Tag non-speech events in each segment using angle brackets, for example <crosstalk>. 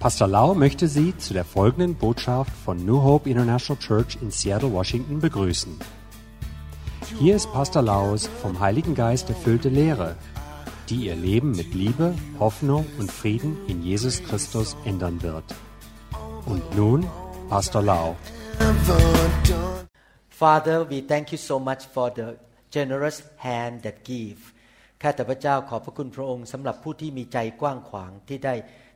Pastor Lau möchte Sie zu der folgenden Botschaft von New Hope International Church in Seattle, Washington begrüßen. Hier ist Pastor Laus vom Heiligen Geist erfüllte Lehre, die Ihr Leben mit Liebe, Hoffnung und Frieden in Jesus Christus ändern wird. Und nun Pastor Lau. Father, we thank you so much for the generous hand that give ข้าแต่พระเจ้าขอบพระคุณพระองค์สำหรับผู้ที่มีใจกว้างขวางที่ได้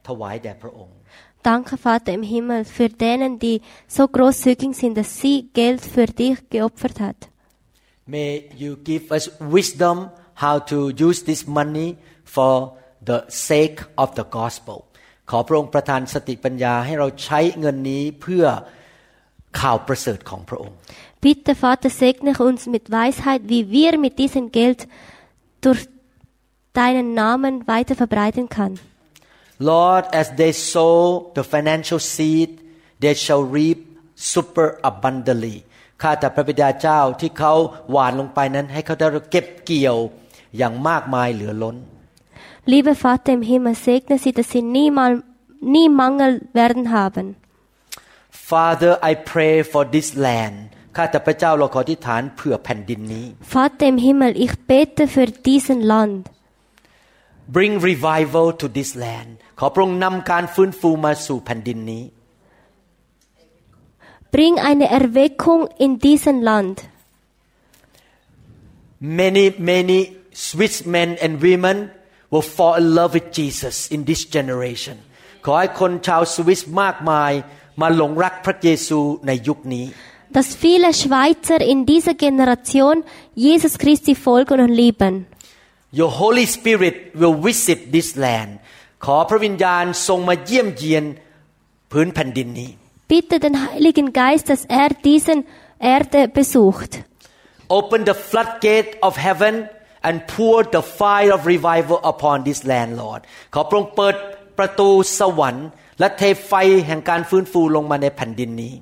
ถวายแด่พระองค์ Danke, Vater im Himmel, für denen, die so großzügig sind, dass sie Geld für dich geopfert hat. May you give us wisdom how to use this money for the sake of the gospel ขอพระองค์ประทานสติปัญญาให้เราใช้เงินนี้เพื่อข่าวประเสริฐของพระองค์ Bitte, Vater, segne uns mit Weisheit, wie wir mit diesem Geld durch deinen Namen weiter verbreiten können. Lord as they sow the financial seed they shall reap super abundantly ข้าแต่พระบิดาเจ้าที่เขาหวานลงไปนั้นให้เขาได้เก็บเกี่ยวอย่างมากมายเหลือล้น Lieber Vater im Himmel, segne sie, dass sie niemals, nie Mangel werden haben. Father I pray for this land ข้าแต่พระเจ้าเราขอที่ฐานเผื่อแผ่นดินนี้ Vater im Himmel, ich bete für diesen Land. Bring revival to this land ขอพระองค์นำการฟื้นฟูมาสู่แผ่นดินนี้ Bring eine Erweckung in diesen Land. Many many Swiss men and women will fall in love with Jesus in this generation ขอให้คนชาวสวิสมากมายมาหลงรักพระเยซูในยุคนี้ Dass viele Schweizer in dieser Generation Jesus Christi folgen und lieben. Your Holy Spirit will visit this land ขอพระวิญญาณทรงมาเยี่ยมเยียนพื้นแผ่นดินนี้ Bitte den Heiligen Geist, dass er diesen Erde besucht. Open the floodgate of heaven and pour the fire of revival upon this land Lord ขอพระองค์เปิดประตูสวรรค์และเทไฟแห่งการฟื้นฟูลงมาในแผ่นดินนี้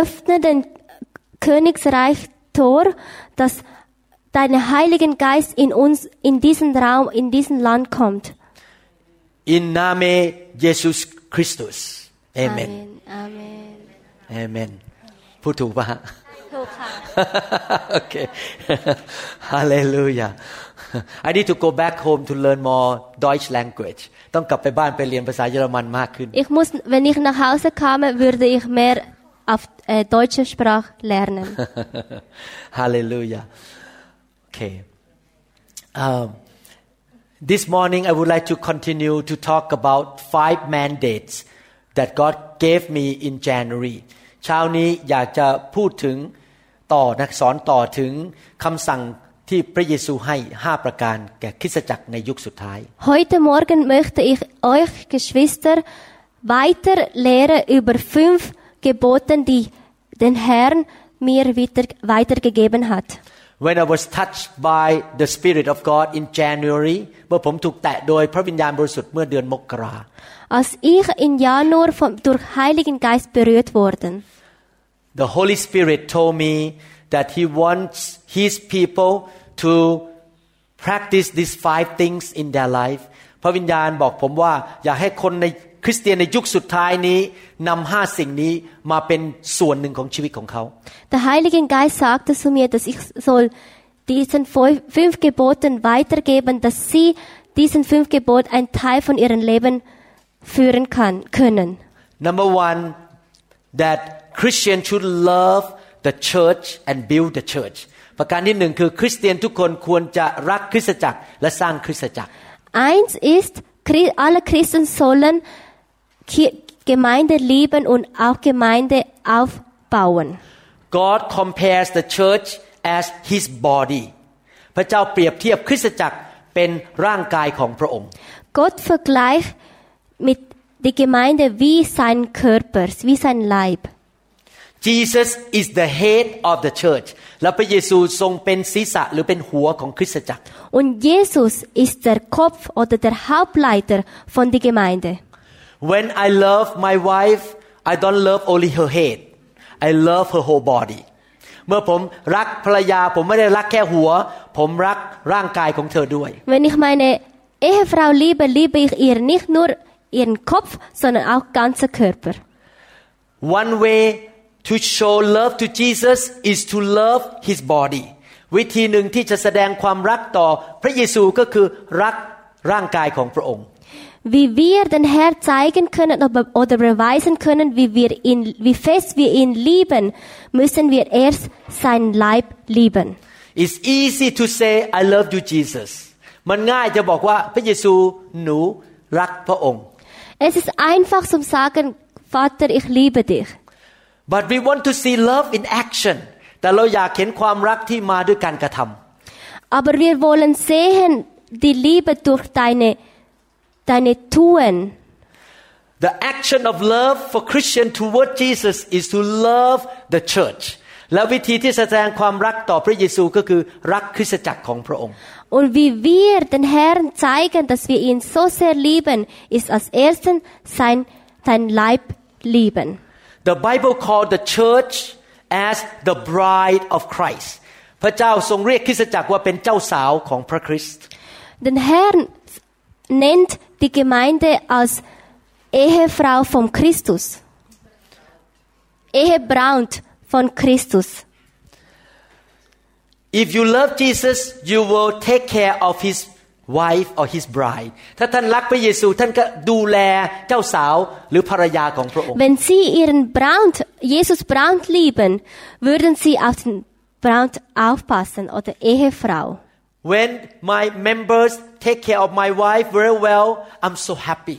Öffne den Königsreich Tor, dass dein Heiligen Geist in uns, in diesen Raum, in diesen Land kommt. In Name Jesus Christus Amen Amen. Amen พูดถูกปะฮะ ถูกค่ะ <laughs> okay. <laughs> Hallelujah. I need to go back home to learn more Deutsch language. ต้องกลับไปบ้านไปเรียนภาษาเยอรมันมากขึ้น Ich muss, wenn ich nach Hause kam, würde ich mehr auf äh, deutsche Sprache lernen. <laughs> Hallelujah. Okay. Um, this morning I would like to continue to talk about five mandates that God gave me in January. เช้านี้อยากจะพูดถึงต่อนะสอนต่อถึงคำสั่งที่พระเยซูให้ห้าประการแก่คริสตจักรในยุคสุดท้าย Heute Morgen möchte ich euch, Geschwister, weiter lehren über fünf Geboten, die den Herrn mir wieder, weitergegeben hat. When I was touched by the Spirit of God in January เมื่อผมถูกแตะโดยพระวิญญาณบริสุทธิ์เมื่อเดือนมกรา Als ich im Januar vom, durch Heiligen Geist berührt worden, The Holy Spirit told me that He wants His people to practice these five things in their life พระวิญญาณบอกผมว่า อยากให้คนใน คริสเตียนในยุคสุดท้ายนี้นำห้าสิ่งนี้มาเป็นส่วนหนึ่งของชีวิตของเขา der Heilige Geist sagte zu mir, dass ich soll diesen fünf fünf Geboten weitergeben, dass sie diesen fünf Geboten ein Teil von ihrem Leben führen kann, können. Number one that Christian should love the church and build the church ประการที่หนึ่งคือคริสเตียนทุกคนควรจะรักคริสตจักรและสร้างคริสตจักร Eins ist, Chri- alle Christen sollen Ki- Gemeinde lieben und auch Gemeinde aufbauen. God compares the church as his body พระเจ้าเปรียบเทียบคริสตจักรเป็นร่างกายของพระองค์ Gott vergleicht mit die Gemeinde wie sein Körper, wie sein Leib. Jesus is the head of the church และพระเยซูทรงเป็นศีรษะหรือเป็นหัวของคริสตจักร Und Jesus ist der Kopf oder der Hauptleiter von der Gemeinde. When I love my wife I don't love only her head I love her whole body เมื่อผมรักภรรยาผมไม่ได้รักแค่หัว ผมรักร่างกายของเธอด้วย Wenn ich meine Ehefrau liebe, liebe ich ihr nicht nur ihren Kopf, sondern auch ganzer Körper. One way to show love to Jesus is to love his body วิธีหนึ่งที่จะแสดงความรักต่อพระเยซูก็คือรักร่างกายของพระองค์ Wie wir den Herr zeigen können oder- oder beweisen können, wie, wir ihn, wie fest wir ihn lieben, müssen wir erst seinen Leib lieben. It's easy to say I love you Jesus มันง่ายจะบอกว่าพระเยซูหนูรักพระองค์ Es ist einfach zum sagen, Vater, ich liebe dich. but we want to see love in action แต่เราอยากเห็นความรักที่มาด้วยการกระทำ Aber wir wollen sehen die Liebe durch deine, deine Tun. The action of love for Christian toward Jesus is to love the church และวิธีที่แสดงความรักต่อพระเยซูก็คือรักคริสตจักรของพระองค์ Und wie wir den Herrn zeigen, dass wir ihn so sehr lieben, ist als erstes sein, sein Leib lieben. The Bible called the church as the bride of Christ พระเจ้าทรงเรียกคริสตจักรว่าเป็นเจ้าสาวของพระคริสต์ Den Herrn nennt die Gemeinde als Ehefrau von Christus. Ehebraut von Christus. If you love Jesus you will take care of his wife or his bride ถ้าท่านรักพระเยซูท่านก็ดูแลเจ้าสาวหรือภรรยาของพระองค์ Wenn sie ihren Braut, Jesus Braut lieben, würden sie auf den Braut aufpassen oder Ehefrau. When my members take care of my wife very well I'm so happy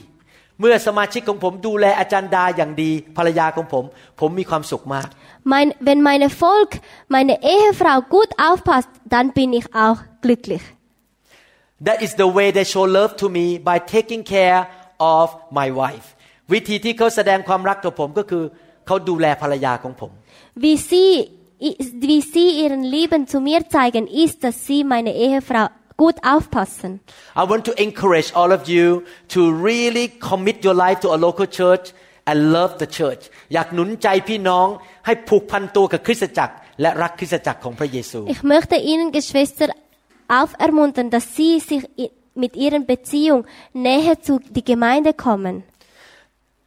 เมื่อสมาชิกของผมดูแลอาจารย์ดาอย่างดีภรรยาของผม ผมมีความสุขมาก Mein, wenn meine Volk, meine Ehefrau gut aufpasst, dann bin ich auch glücklich. That is the way they show love to me by taking care of my wife วิธีที่เขาแสดงความรักต่อผมก็คือเขาดูแลภรรยาของผม Wie sie, wie sie ihren Lieben zu mir zeigen, ist, dass sie meine Ehefrau gut aufpassen. I want to encourage all of you to really commit your life to a local church and love the church อยากหนุนใจพี่น้องให้ผูกพันตัวกับคริสตจักร และรักคริสตจักรของพระเยซู Ich möchte Ihnen, Geschwister, aufermuntern, dass Sie sich i- mit Ihrer Beziehung näher zu die Gemeinde kommen.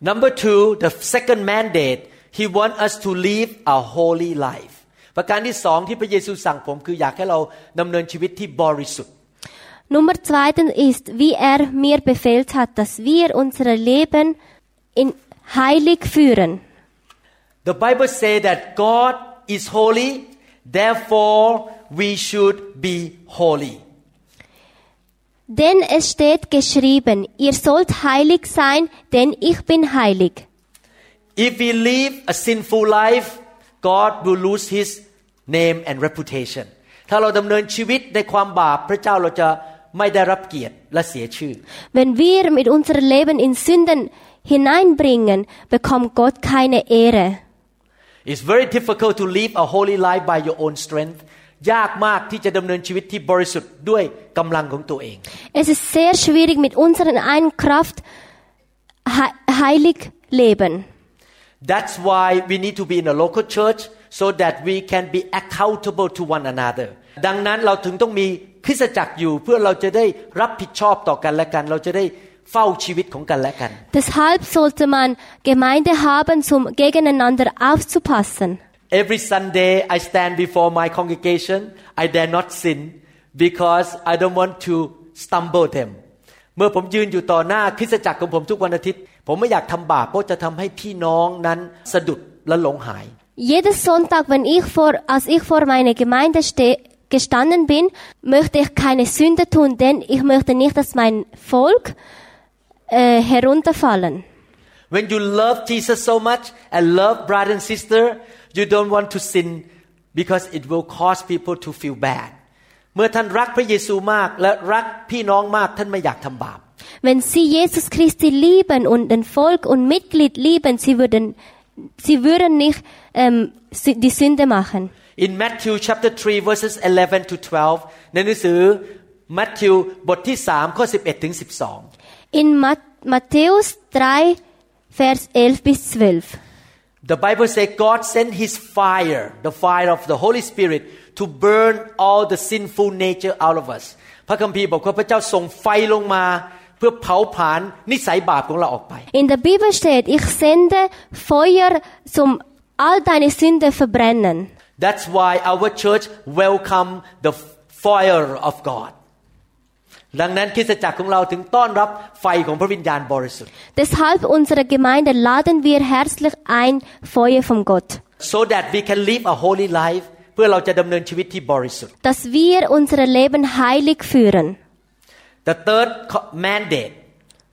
Number two the second mandate he want us to live a holy life ประการที่สองที่พระเยซูสั่งผมคืออยากให้เราดำเนินชีวิตที่บริสุทธิ์ Nummer zweitens ist, wie er mir befehlt hat, dass wir unser Leben in heilig führen. The Bible say that God is holy therefore we should be holy Denn es steht geschrieben, ihr sollt heilig sein, denn ich bin heilig. If we live a sinful life God will lose his name and reputation ถ้าเราดำเนินชีวิตในความบาปพระเจ้าเราจะไม่ได้รับเกียรติและเสียชื่อ Wenn wir mit unserem Leben in Sünden hineinbringen, bekommt Gott keine Ehre. It's very difficult to live a holy life by your own strength ยากมากที่จะดำเนินชีวิตที่บริสุทธิ์ด้วยกำลังของตัวเอง Es ist sehr schwierig, mit unserer eigenen Kraft he- heilig leben. That's why we need to be in a local church so that we can be accountable to one another ดังนั้นเราถึงต้องมีคริสตจักรอยู่ เพื่อเราจะได้รับผิดชอบต่อกันและกัน เราจะได้เฝ้าชีวิตของกันและกัน Deshalb sollte man Gemeinde haben, um gegeneinander aufzupassen. Every Sunday I stand before my congregation I dare not sin because I don't want to stumble them เมื่อผมยืนอยู่ต่อหน้าคริสตจักรของผมทุกวันอาทิตย์ ผมไม่อยากทำบาปเพราะจะทำให้พี่น้องนั้นสะดุดและหลงหาย Jeden Sonntag, wenn ich vor, als ich vor meiner Gemeinde ste gestanden bin, möchte ich keine Sünde tun, denn ich möchte nicht, dass mein Volk äh, herunterfallen. When you love Jesus so much and love brother and sister you don't want to sin because it will cause people to feel bad เมื่อท่านรักพระเยซูมากและรักพี่น้องมากท่านไม่อยากทำบาป Wenn sie Jesus Christi lieben und den Volk und Mitglied lieben, sie würden, sie würden nicht ähm, sü- die Sünde machen. In Matthew chapter 3 verses 11 to 12 ในหนังสือมัทธิวบทที่3ข้อ11ถึง12 In Mat Matthäus 3, Vers 11 bis 12. The Bible says God sent his fire the fire of the Holy Spirit to burn all the sinful nature out of us พระคัมภีร์บอกว่าพระเจ้าส่งไฟลงมา เพื่อเผาผลาญนิสัยบาปของเราออกไป In der Bibel steht, ich sende Feuer zum all deine Sünde verbrennen. That's why our church welcome the fire of God ดังนั้นคริสตจักรของเราถึงต้อนรับไฟของพระวิญญาณบริสุทธิ์ Deshalb unsere Gemeinde laden wir herzlich ein Feuer von Gott, so that we can live a holy life เพื่อเราจะดำเนินชีวิตที่บริสุทธิ์ dass wir unser Leben heilig führen. The third co- mandate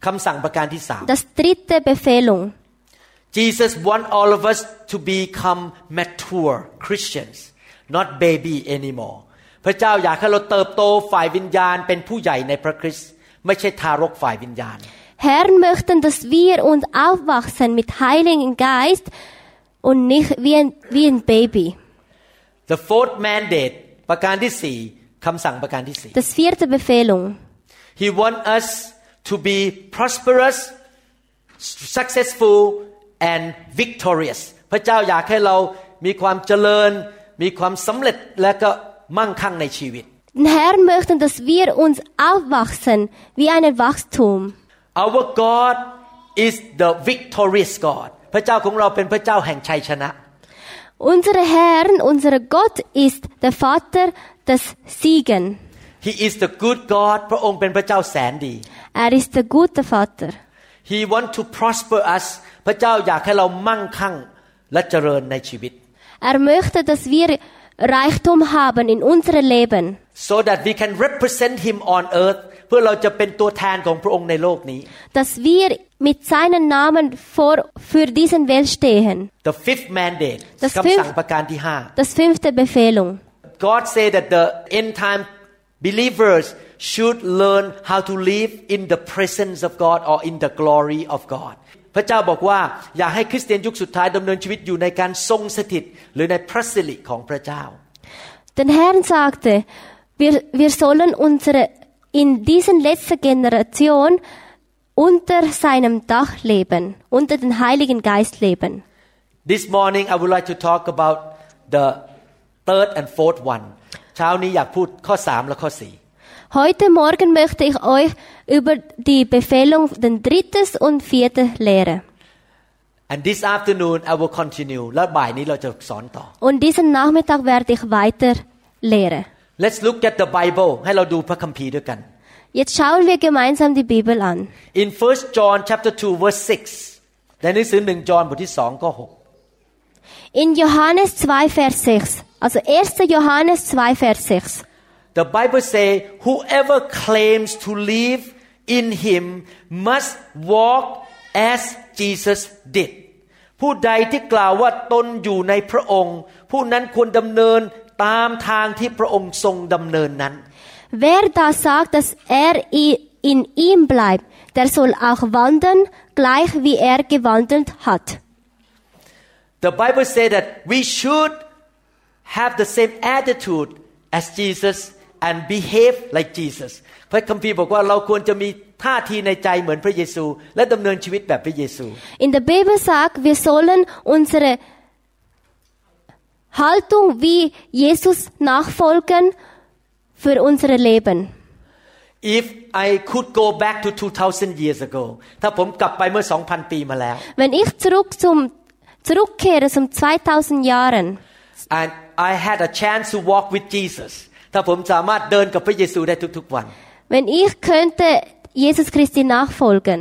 คำสั่งประการที่สาม Das dritte Befehlung. Jesus want all of us to become mature Christians not baby anymore พระเจ้าอยากให้เราเติบโตฝ่ายวิญญาณเป็นผู้ใหญ่ในพระคริสต์ไม่ใช่ทารกฝ่ายวิญญาณ Herr möchten, dass wir uns aufwachsen mit Heiligen Geist und nicht wie ein, wie ein Baby. The fourth mandate ประการที่สี่คำสั่งประการที่สี่ Das vierte Befehlung. He want us to be prosperous successful and victorious พระเจ้าอยากให้เรามีความเจริญ มีความสำเร็จและก็มั่งคั่งในชีวิต Den Herr möchten, dass wir uns aufwachsen wie ein Wachstum. Our God is the victorious God พระเจ้าของเราเป็นพระเจ้าแห่งชัยชนะ Unser Herr, unser Gott ist der Vater des Siegen. He is the good God พระองค์เป็นพระเจ้าแสนดี Er ist der gute Vater. He want to prosper us พระเจ้าอยากให้เรามั่งคั่งและเจริญในชีวิต Er möchte, dass wir Reichtum haben in unserem Leben, so that we can represent him on earth เพื่อเราจะเป็นตัวแทนของพระองค์ในโลกนี้ dass wir mit seinem Namen vor, für diesen Welt stehen. The fifth mandate Das คำสั่ง fifth- ประการที่ห้า Das fünfte Befehlung. God say that the end time believers should learn how to live in the presence of God or in the glory of God พระเจ้าบอกว่าอยากให้คริสเตียนยุคสุดท้ายดำเนินชีวิตอยู่ในการทรงสถิต หรือในพระสิริของพระเจ้า Der Herr sagte, wir, wir sollen unsere, in diesen letzten Generation unter seinem Dach leben, unter den Heiligen Geist leben. This morning I would like to talk about the third and fourth one เช้านี้อยากพูดข้อสามและข้อสี่ Heute Morgen möchte ich euch über die Befehlung den drittes und vierte lehren. and this afternoon I will continue แล้วบ่ายนี้เราจะสอนต่อ Und diesen Nachmittag werde ich weiter lehren. Let's look at the Bible ให้เราดูพระคัมภีร์ด้วยกัน Jetzt schauen wir gemeinsam die Bibel an. In 1 John chapter 2 verse 6ในหนังสือหนึ่งจอห์นบทที่สองข้อหก In Johannes 2, Vers 6. Also 1. Johannes 2, Vers 6. The Bible say whoever claims to live in him must walk as Jesus did ผู้ใดที่กล่าวว่าตนอยู่ในพระองค์ ผู้นั้นควรดำเนินตามทางที่พระองค์ทรงดำเนินนั้น Wer da sagt, dass er i- in ihm bleibt, der soll auch wandeln, gleich wie er gewandelt hat. The Bible say that we should have the same attitude as Jesus and behave like Jesus พระคัมภีร์บอกว่าเราควรจะมีท่าทีในใจเหมือนพระเยซู และดำเนินชีวิตแบบพระเยซู In der Bibel sagt, wir sollen unsere Haltung wie Jesus nachfolgen für unser Leben. If I could go back to 2000 years ago ถ้าผมกลับไปเมื่อ 2,000 ปีมาแล้ว Wenn ich zurück zum, zurückkehre zum 2000 Jahren and I had a chance to walk with Jesus ถ้าผมสามารถเดินกับพระเยซูได้ทุกๆวัน wenn ich könnte Jesus Christi nachfolgen,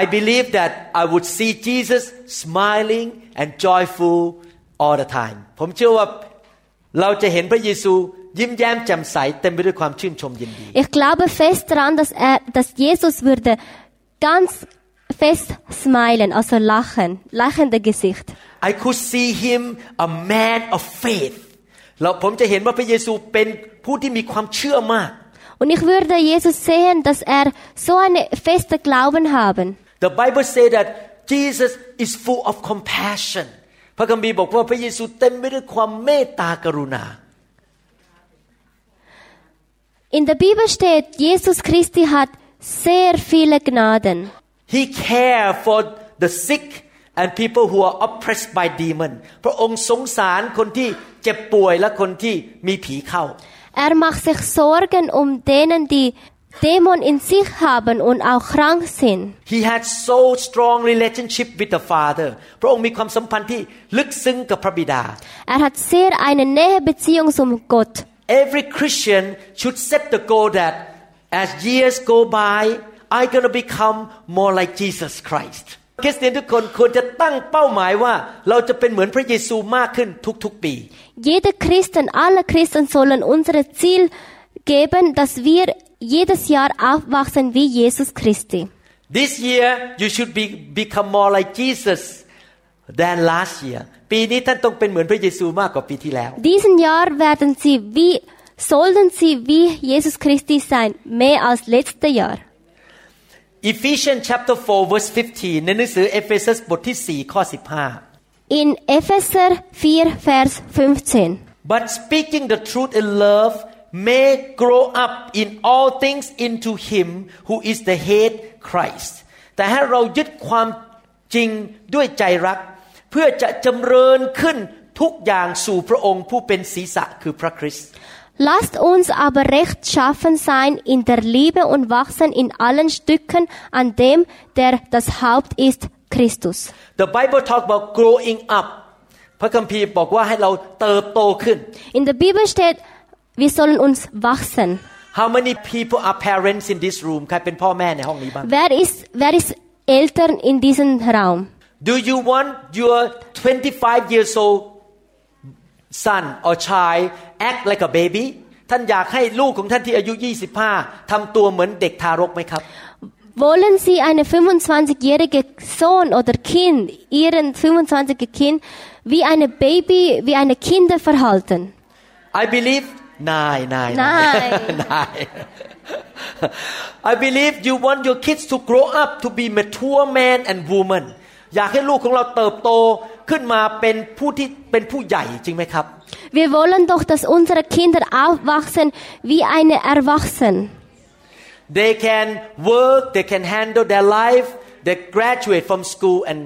I believe that I would see Jesus smiling and joyful all the time ผมเชื่อว่าเราจะเห็นพระเยซูยิ้มแย้มแจ่มใสเต็มไปด้วยความชื่นชมยินดี ich glaube fest daran, dass er, dass Jesus würde ganz fest smilen, also lachen, lachende Gesicht. I could see him a man of faith แล้วผมจะเห็นว่าพระเยซูเป็นผู้ที่มีความเชื่อมาก Und ich würde Jesus sehen, dass er so eine feste Glauben haben. The Bible say that Jesus is full of compassion พระคัมภีร์บอกว่าพระเยซูเต็มไปด้วยความเมตตากรุณา In der Bibel steht, Jesus Christi hat sehr viele Gnaden. He care for the sick and people who are oppressed by demon พระองค์สงสารคนที่เจ็บป่วยและคนที่มีผีเข้า Er macht sich Sorgen um denen, die Dämon in sich haben und auch krank sind. He had so strong relationship with the Father พระองค์มีความสัมพันธ์ที่ลึกซึ้งกับพระบิดา Er hat sehr eine nähe Beziehung zum Gott. Every Christian should set the goal that as years go by I'm gonna become more like Jesus Christ คริสเตียนทุกคนควรจะตั้งเป้าหมายว่า เราจะเป็นเหมือนพระเยซูมากขึ้นทุกๆปี Jeder Christen, alle Christen sollen unser Ziel geben, dass wir jedes Jahr aufwachsen wie Jesus Christi. This year you should be become more like Jesus than last year ปีนี้ท่านต้องเป็นเหมือนพระเยซูมากกว่าปีที่แล้ว Diesen Jahr werden sie wie, sollten sie wie Jesus Christi sein, mehr als letztes Jahr. Ephesians chapter 4 verse 15 ในหนังสือเอเฟซัสบทที่4ข้อ15 In Epheser 4, Vers 15. But speaking the truth in love may grow up in all things into him who is the head Christ แต่ให้เรายึดความจริงด้วยใจรัก เพื่อจะจำเริญขึ้นทุกอย่างสู่พระองค์ผู้เป็นศีรษะคือพระคริสต์ Lasst uns aber rechtschaffen sein in der Liebe und wachsen in allen Stücken an dem, der das Haupt ist, Christus. The Bible talk about growing up พระคัมภีร์บอกว่าให้เราเติบโตขึ้น In der Bibel steht, wir sollen uns wachsen. How many people are parents in this room ใครเป็นพ่อแม่ในห้องนี้บ้าง Wer ist, wer ist Eltern in diesem Raum? Do you want your 25 years old son or child act like a baby ท่านอยากให้ลูกของท่านที่อายุ 25 ทำตัวเหมือนเด็กทารกไหมครับ Wollen Sie eine 25-jährige Sohn oder Kind, Ihren 25-jährigen Kind, wie eine Baby, wie eine Kinder verhalten? I believe นายนายนายนาย I believe you want your kids to grow up to be mature man and woman อยากให้ลูกของเราเติบโตขึ้นมาเป็นผู้ที่เป็นผู้ใหญ่จริงไหมครับ Wir wollen doch, dass unsere Kinder aufwachsen wie eine Erwachsene. They can work, they can handle their life, they graduate from school and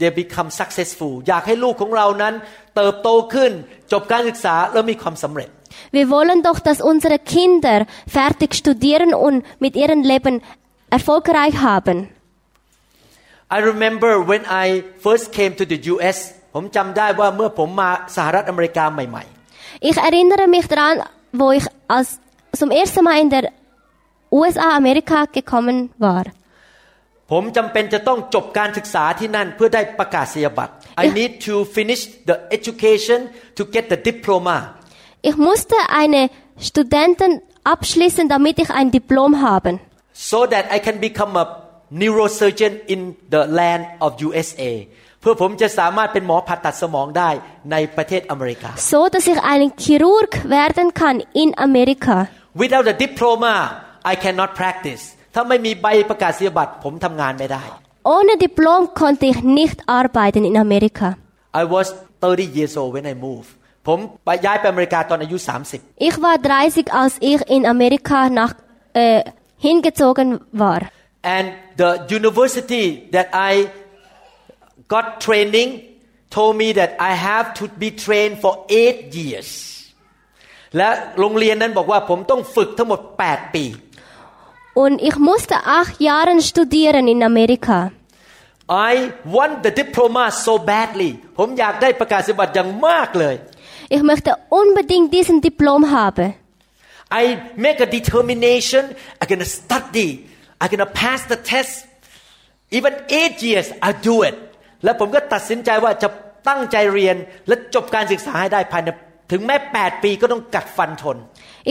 they become successful อยากให้ลูกของเรานั้น เติบโตขึ้น จบการศึกษาแล้วมีความสำเร็จ Wir wollen doch, dass unsere Kinder fertig studieren und mit ihrem Leben erfolgreich haben. I remember when I first came to the US ผมจำได้ว่าเมื่อผมมาสหรัฐอเมริกาใหม่ Ich erinnere mich daran, wo ich als zum ersten Mal in der USA, Amerika gekommen war. ๆ ผมจำเป็นจะต้องจบการศึกษาที่นั่นเพื่อได้ประกาศนียบัตร I need to finish the education to get the diploma Ich musste eine Studentin abschließen, damit ich ein Diplom habe. so that I can become a neurosurgeon in the land of USA เพื่อผมจะสามารถเป็นหมอผ่าตัดสมองได้ในประเทศอเมริกา So, dass ich ein Chirurg werden kann in Amerika. Without a diploma I cannot practice ถ้าไม่มีใบประกาศนียบัตรผมทำงานไม่ได้ Ohne Diplom konnte ich nicht arbeiten in Amerika. I was 30 years old when I moved ผมไปย้ายไปอเมริกาตอนอายุ 30 Ich war 30, als ich in Amerika nach, äh, hingezogen war. and the university that I got training told me that I have to be trained for eight years และโรงเรียนนั้นบอกว่าผมต้องฝึกทั้งหมด 8 ปี Und ich musste acht Jahre studieren in Amerika. I want the diploma so badly ผมอยากได้ประกาศนียบัตรอย่างมากเลย Ich möchte unbedingt diesen Diplom haben. I make a determination I'm gonna study I'm gonna pass the test even eight years I do it แล้วผมก็ตัดสินใจว่าจะตั้งใจเรียนและจบการศึกษาให้ได้ภายในถึงแม้ 8 ปีก็ต้องกัดฟันทน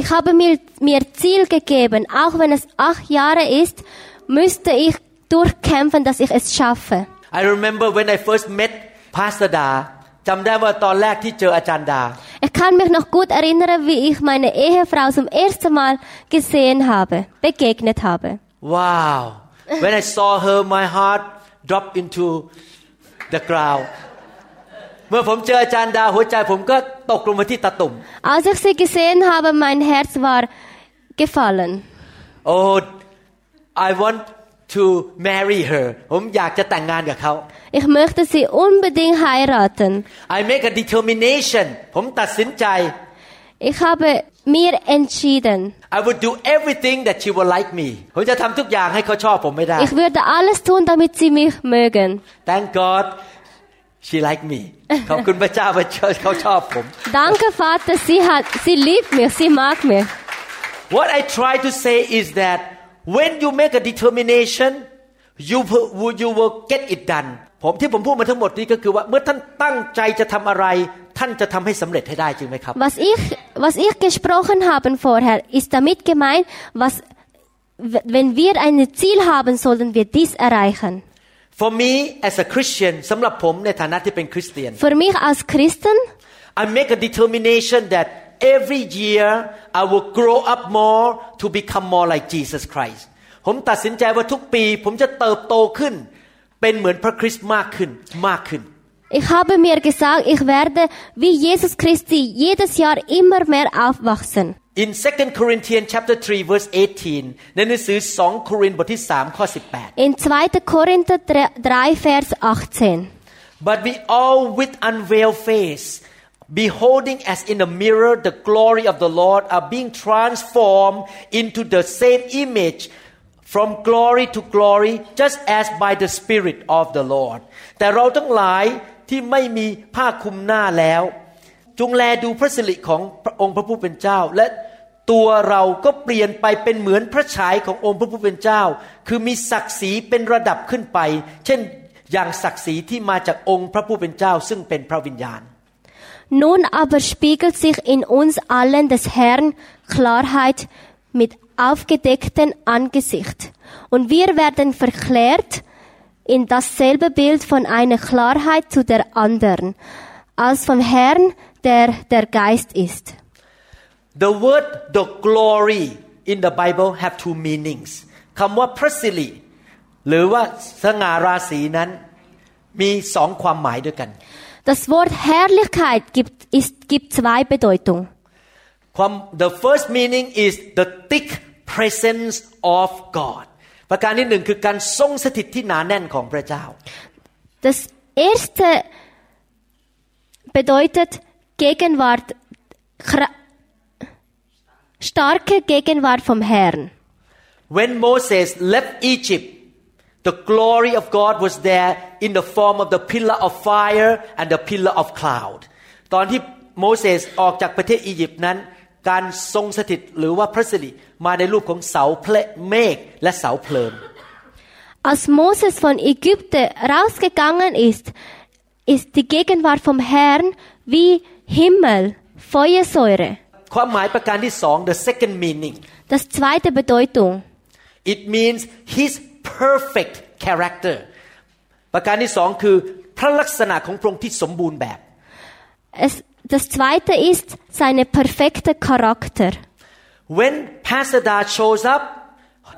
Ich habe mir, mir Ziel gegeben, auch wenn es acht Jahre ist, müsste ich durchkämpfen, dass ich es schaffe. I remember when I first met Pastor Da จำได้ว่าตอนแรกที่เจออาจารย์ดา Ich kann mich noch gut erinnern, wie ich meine Ehefrau zum ersten Mal gesehen habe, begegnet habe. Wow when I saw her my heart dropped into the ground เมื่อผมเจออาจารย์ดาหัวใจผมก็ตกลงมาที่ตะตุ่ม Als ich sie gesehen habe, mein Herz war gefallen. Oh I want to marry her ผมอยากจะแต่งงานกับเขา Ich möchte sie unbedingt heiraten. I make a determination ผมตัดสินใจ Ich habe mir entschieden. I would do everything that she would like me ผมจะทำทุกอย่างให้เขาชอบผมไม่ได้ Ich würde alles tun, damit sie mich mögen. Thank God she like me <laughs> ขอบคุณพระเจ้าพระเจ้าเขาชอบผม Danke, Vater, sie, hat, sie liebt mich, sie mag mich. What I try to say is that when you make a determination you will you will get it done ผมที่ผมพูดมาทั้งหมดนี้ก็คือว่าเมื่อท่านตั้งใจจะทำอะไร ท่านจะทำให้สำเร็จให้ได้จริงไหมครับ Was ich, was ich gesprochen habe vorher, ist damit gemeint, was, w- wenn wir ein Ziel haben, sollen wir dies erreichen. For me as a Christian สำหรับผมในฐานะที่เป็นคริสเตียน Für mich als Christen, I make a determination that every year I will grow up more to become more like Jesus Christ ผมตัดสินใจว่าทุกปี ผมจะเติบโตขึ้น เป็นเหมือนพระคริสต์มากขึ้นมากขึ้น ich habe mir gesagt, ich werde wie Jesus Christi jedes Jahr immer mehr aufwachsen. In 2 Corinthians chapter 3 verse 18ในหนังสือ2โครินธ์บทที่3ข้อ In 2. Korinther 3, Vers 18. 18 But we all with unveiled face beholding as in a mirror the glory of the Lord are being transformed into the same image from glory to glory just as by the spirit of the Lord แต่เราทั้งหลาย ที่ไม่มีผ้าคลุมหน้าแล้ว จงแลดูพระสิริของพระองค์พระผู้เป็นเจ้า และตัวเราก็เปลี่ยนไปเป็นเหมือนพระฉายขององค์พระผู้เป็นเจ้า คือมีศักดิ์ศรีเป็นระดับขึ้นไป เช่นอย่างศักดิ์ศรีที่มาจากองค์พระผู้เป็นเจ้าซึ่งเป็นพระวิญญาณ Nun aber spiegelt sich in uns allen des Herrn Klarheit mit aufgedecktem Angesicht. Und wir werden verklärt in dasselbe Bild von einer Klarheit zu der anderen, als vom Herrn, der der Geist ist. The word the glory in the Bible have two meanings คำว่าพระสิริหรือว่าสง่าราศีนั้นมีสองความหมายด้วยกัน Das Wort Herrlichkeit gibt, ist, gibt zwei Bedeutungen. ความ the first meaning is the thick presence of God ประการที่หนึ่งคือการทรงสถิตที่หนาแน่นของพระเจ้า Das erste bedeutet Gegenwart, Kra- starke Gegenwart vom Herrn. When Moses left Egypt the glory of God was there in the form of the pillar of fire and the pillar of cloud ตอนที่โมเสสออกจากประเทศอียิปต์นั้น การทรงสถิตหรือว่าพระสิริมาในรูปของเสาเพลเมฆและเสาเพลิง Als Moses von Ägypten rausgegangen ist, ist die Gegenwart vom Herrn wie Himmel, Feuersäure. ความหมายประการที่สอง the second meaning Das zweite Bedeutung. it means his perfect character ประการที่สองคือพระลักษณะของพระองค์ที่สมบูรณ์แบบ Es, das zweite ist seine perfekte Charakter. when Pastor Da shows up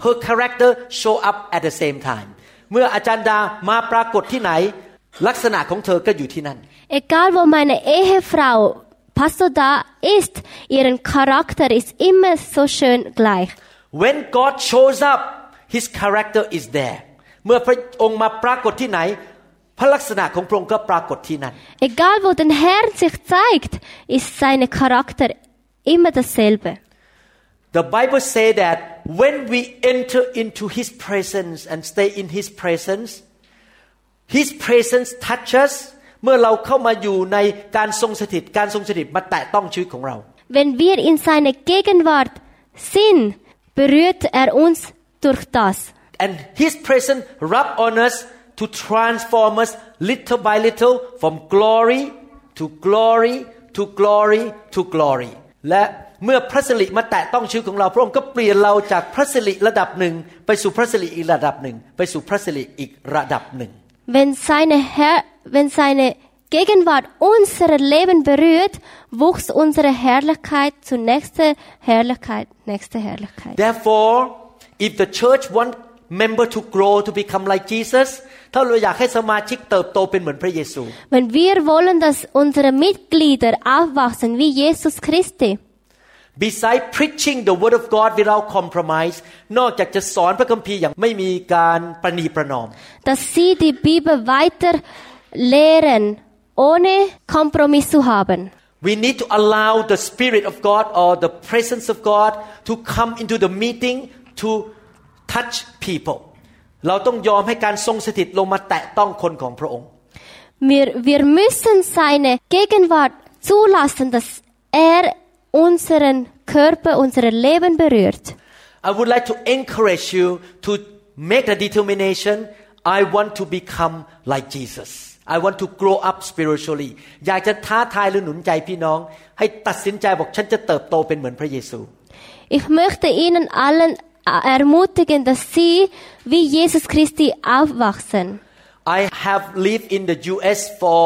her character show up at the same time เมื่ออาจารย์ดามาปรากฏที่ไหน ลักษณะของเธอก็อยู่ที่นั่น Egal wo meine Ehefrau Pastor da ist, ihren Charakter ist immer so schön gleich. when God shows up his character is there เมื่อพระองค์มาปรากฏที่ไหน พระลักษณะของพระองค์ก็ปรากฏที่นั่น Egal wo der Herr sich zeigt, ist sein Charakter immer dasselbe. The Bible say that when we enter into His presence and stay in His presence, His presence touches เมื่อเราเข้ามาอยู่ในการทรงสถิต การทรงสถิตมาแตะต้องชีวิตของเรา Wenn wir in seiner Gegenwart sind, berührt er uns durch das. and His presence rub on us to transform us little by little from glory to glory to glory to glory และเมื่อพระสิริมาแตะต้องชีวิตของเรา พระองค์ก็เปลี่ยนเราจากพระสิริระดับหนึ่ง ไปสู่พระสิริอีกระดับหนึ่ง ไปสู่พระสิริอีกระดับหนึ่ง Wenn seine, Herr, wenn seine Gegenwart unser Leben berührt, wuchs unsere Herrlichkeit zur nächsten Herrlichkeit, nächste Herrlichkeit. Therefore if the church want member to grow to become like Jesus ถ้าเราอยากให้สมาชิกเติบโตเป็นเหมือนพระเยซู Wenn wir wollen, dass unsere Mitglieder aufwachsen wie Jesus Christi, Beside preaching the word of God without compromise นอกจากจะสอนพระคัมภีร์อย่างไม่มีการประนีประนอม dass sie die Bibel weiter lehren, ohne Kompromiss zu haben. we need to allow the Spirit of God or the presence of God to come into the meeting to touch people เราต้องยอมให้การทรงสถิตลงมาแตะต้องคนของพระองค์ Wir, wir müssen seine Gegenwart zulassen, dass er unseren Körper, unser Leben berührt. I would like to encourage you to make the determination I want to become like Jesus I want to grow up spiritually อยากจะท้าทายหรือหนุนใจพี่น้อง ให้ตัดสินใจบอกฉันจะเติบโตเป็นเหมือนพระเยซู Ich möchte Ihnen allen ermutigen, dass Sie wie Jesus Christi aufwachsen. I have lived in the US for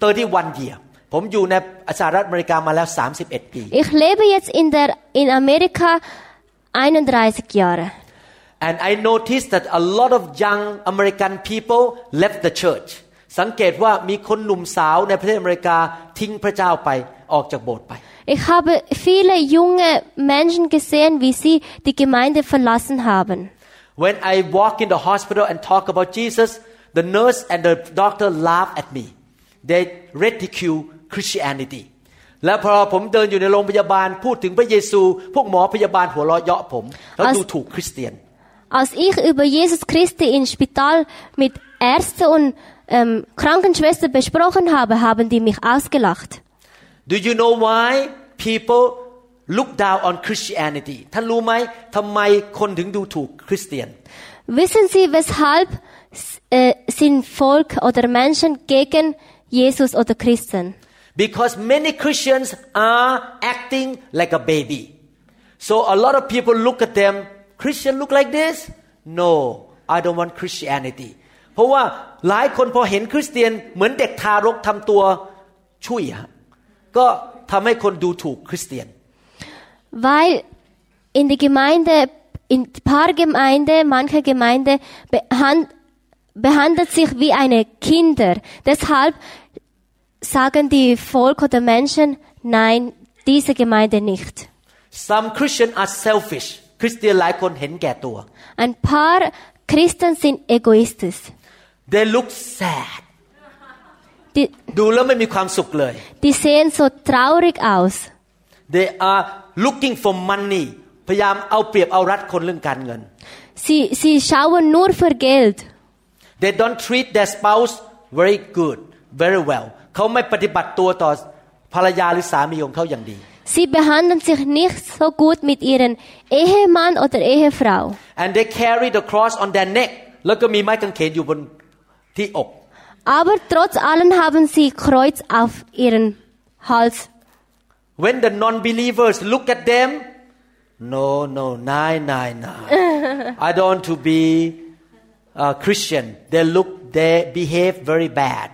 31 years ผมอยู่ในสหรัฐอเมริกามาแล้ว 31 ปี Ich lebe jetzt in, der, in Amerika 31 Jahre. and I noticed that a lot of young American people left the church สังเกตว่ามีคนหนุ่มสาวในประเทศอเมริกาทิ้งพระเจ้าไปออกจากโบสถ์ไป Ich habe viele junge Menschen gesehen, wie sie die Gemeinde verlassen haben. When I walk in the hospital and talk about Jesus, the nurse and the doctor laugh at me. They ridicule Christianity. และพอผมเดินอยู่ในโรงพยาบาลพูดถึงพระเยซู พวกหมอพยาบาลหัวเราะเยาะผมแล้วดูถูกคริสเตียน Als ich über Jesus Christi im Spital mit Ärzten und ähm, Krankenschwestern besprochen habe, haben die mich ausgelacht. Do you know why people look down on Christianity ท่านรู้ไหมทำไมคนถึงดูถูกคริสเตียน Wissen Sie, weshalb äh, sind Volk oder Menschen gegen Jesus oder Christen? Because many Christians are acting like a baby. So a lot of people look at them, Christian look like this? No, I don't want Christianity. เพราะว่าหลายคนพอเห็นคริสเตียนเหมือนเด็กทารกทำตัวช่วยฮะก็ทำให้คนดูถูกคริสเตียน Weil in der Gemeinde, in ein paar Gemeinde, manche Gemeinde behand, behandelt sich wie eine Kinder. Deshalb sagen die Volk oder Menschen, nein, diese Gemeinde nicht. Some Christians are selfish คริสเตียนหลายคนเห็นแก่ตัว Ein paar Christen sind egoistisch. They look sad Die, ดูแล้วไม่มีความสุขเลย die sehen so traurig aus. They are looking for money พยายามเอาเปรียบเอารัดคนเรื่องการเงิน Sie, sie schauen nur für Geld. They don't treat their spouse very good very well เขาไม่ปฏิบัติตัวต่อภรรยาหรือสามีของเขาอย่างดี Sie behandeln sich nicht so gut mit ihren Ehemann oder Ehefrau. and they carry the cross on their neck แล้วก็มีไม้กางเขนอยู่บน ที่อก Aber trotz allem haben sie Kreuz auf ihren Hals. when the non-believers look at them no no nine nine nine I don't want to be a Christian they look they behave very bad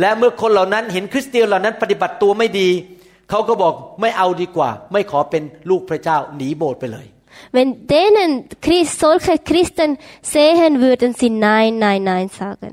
และเมื่อคนเหล่านั้นเห็นคริสเตียนเหล่านั้นปฏิบัติตัวไม่ดีเขาก็บอกไม่เอาดีกว่า ไม่ขอเป็นลูกพระเจ้าหนีโบสถ์ไปเลย Wenn denen Christ, solche Christen sehen, würden sie Nein, Nein, Nein sagen.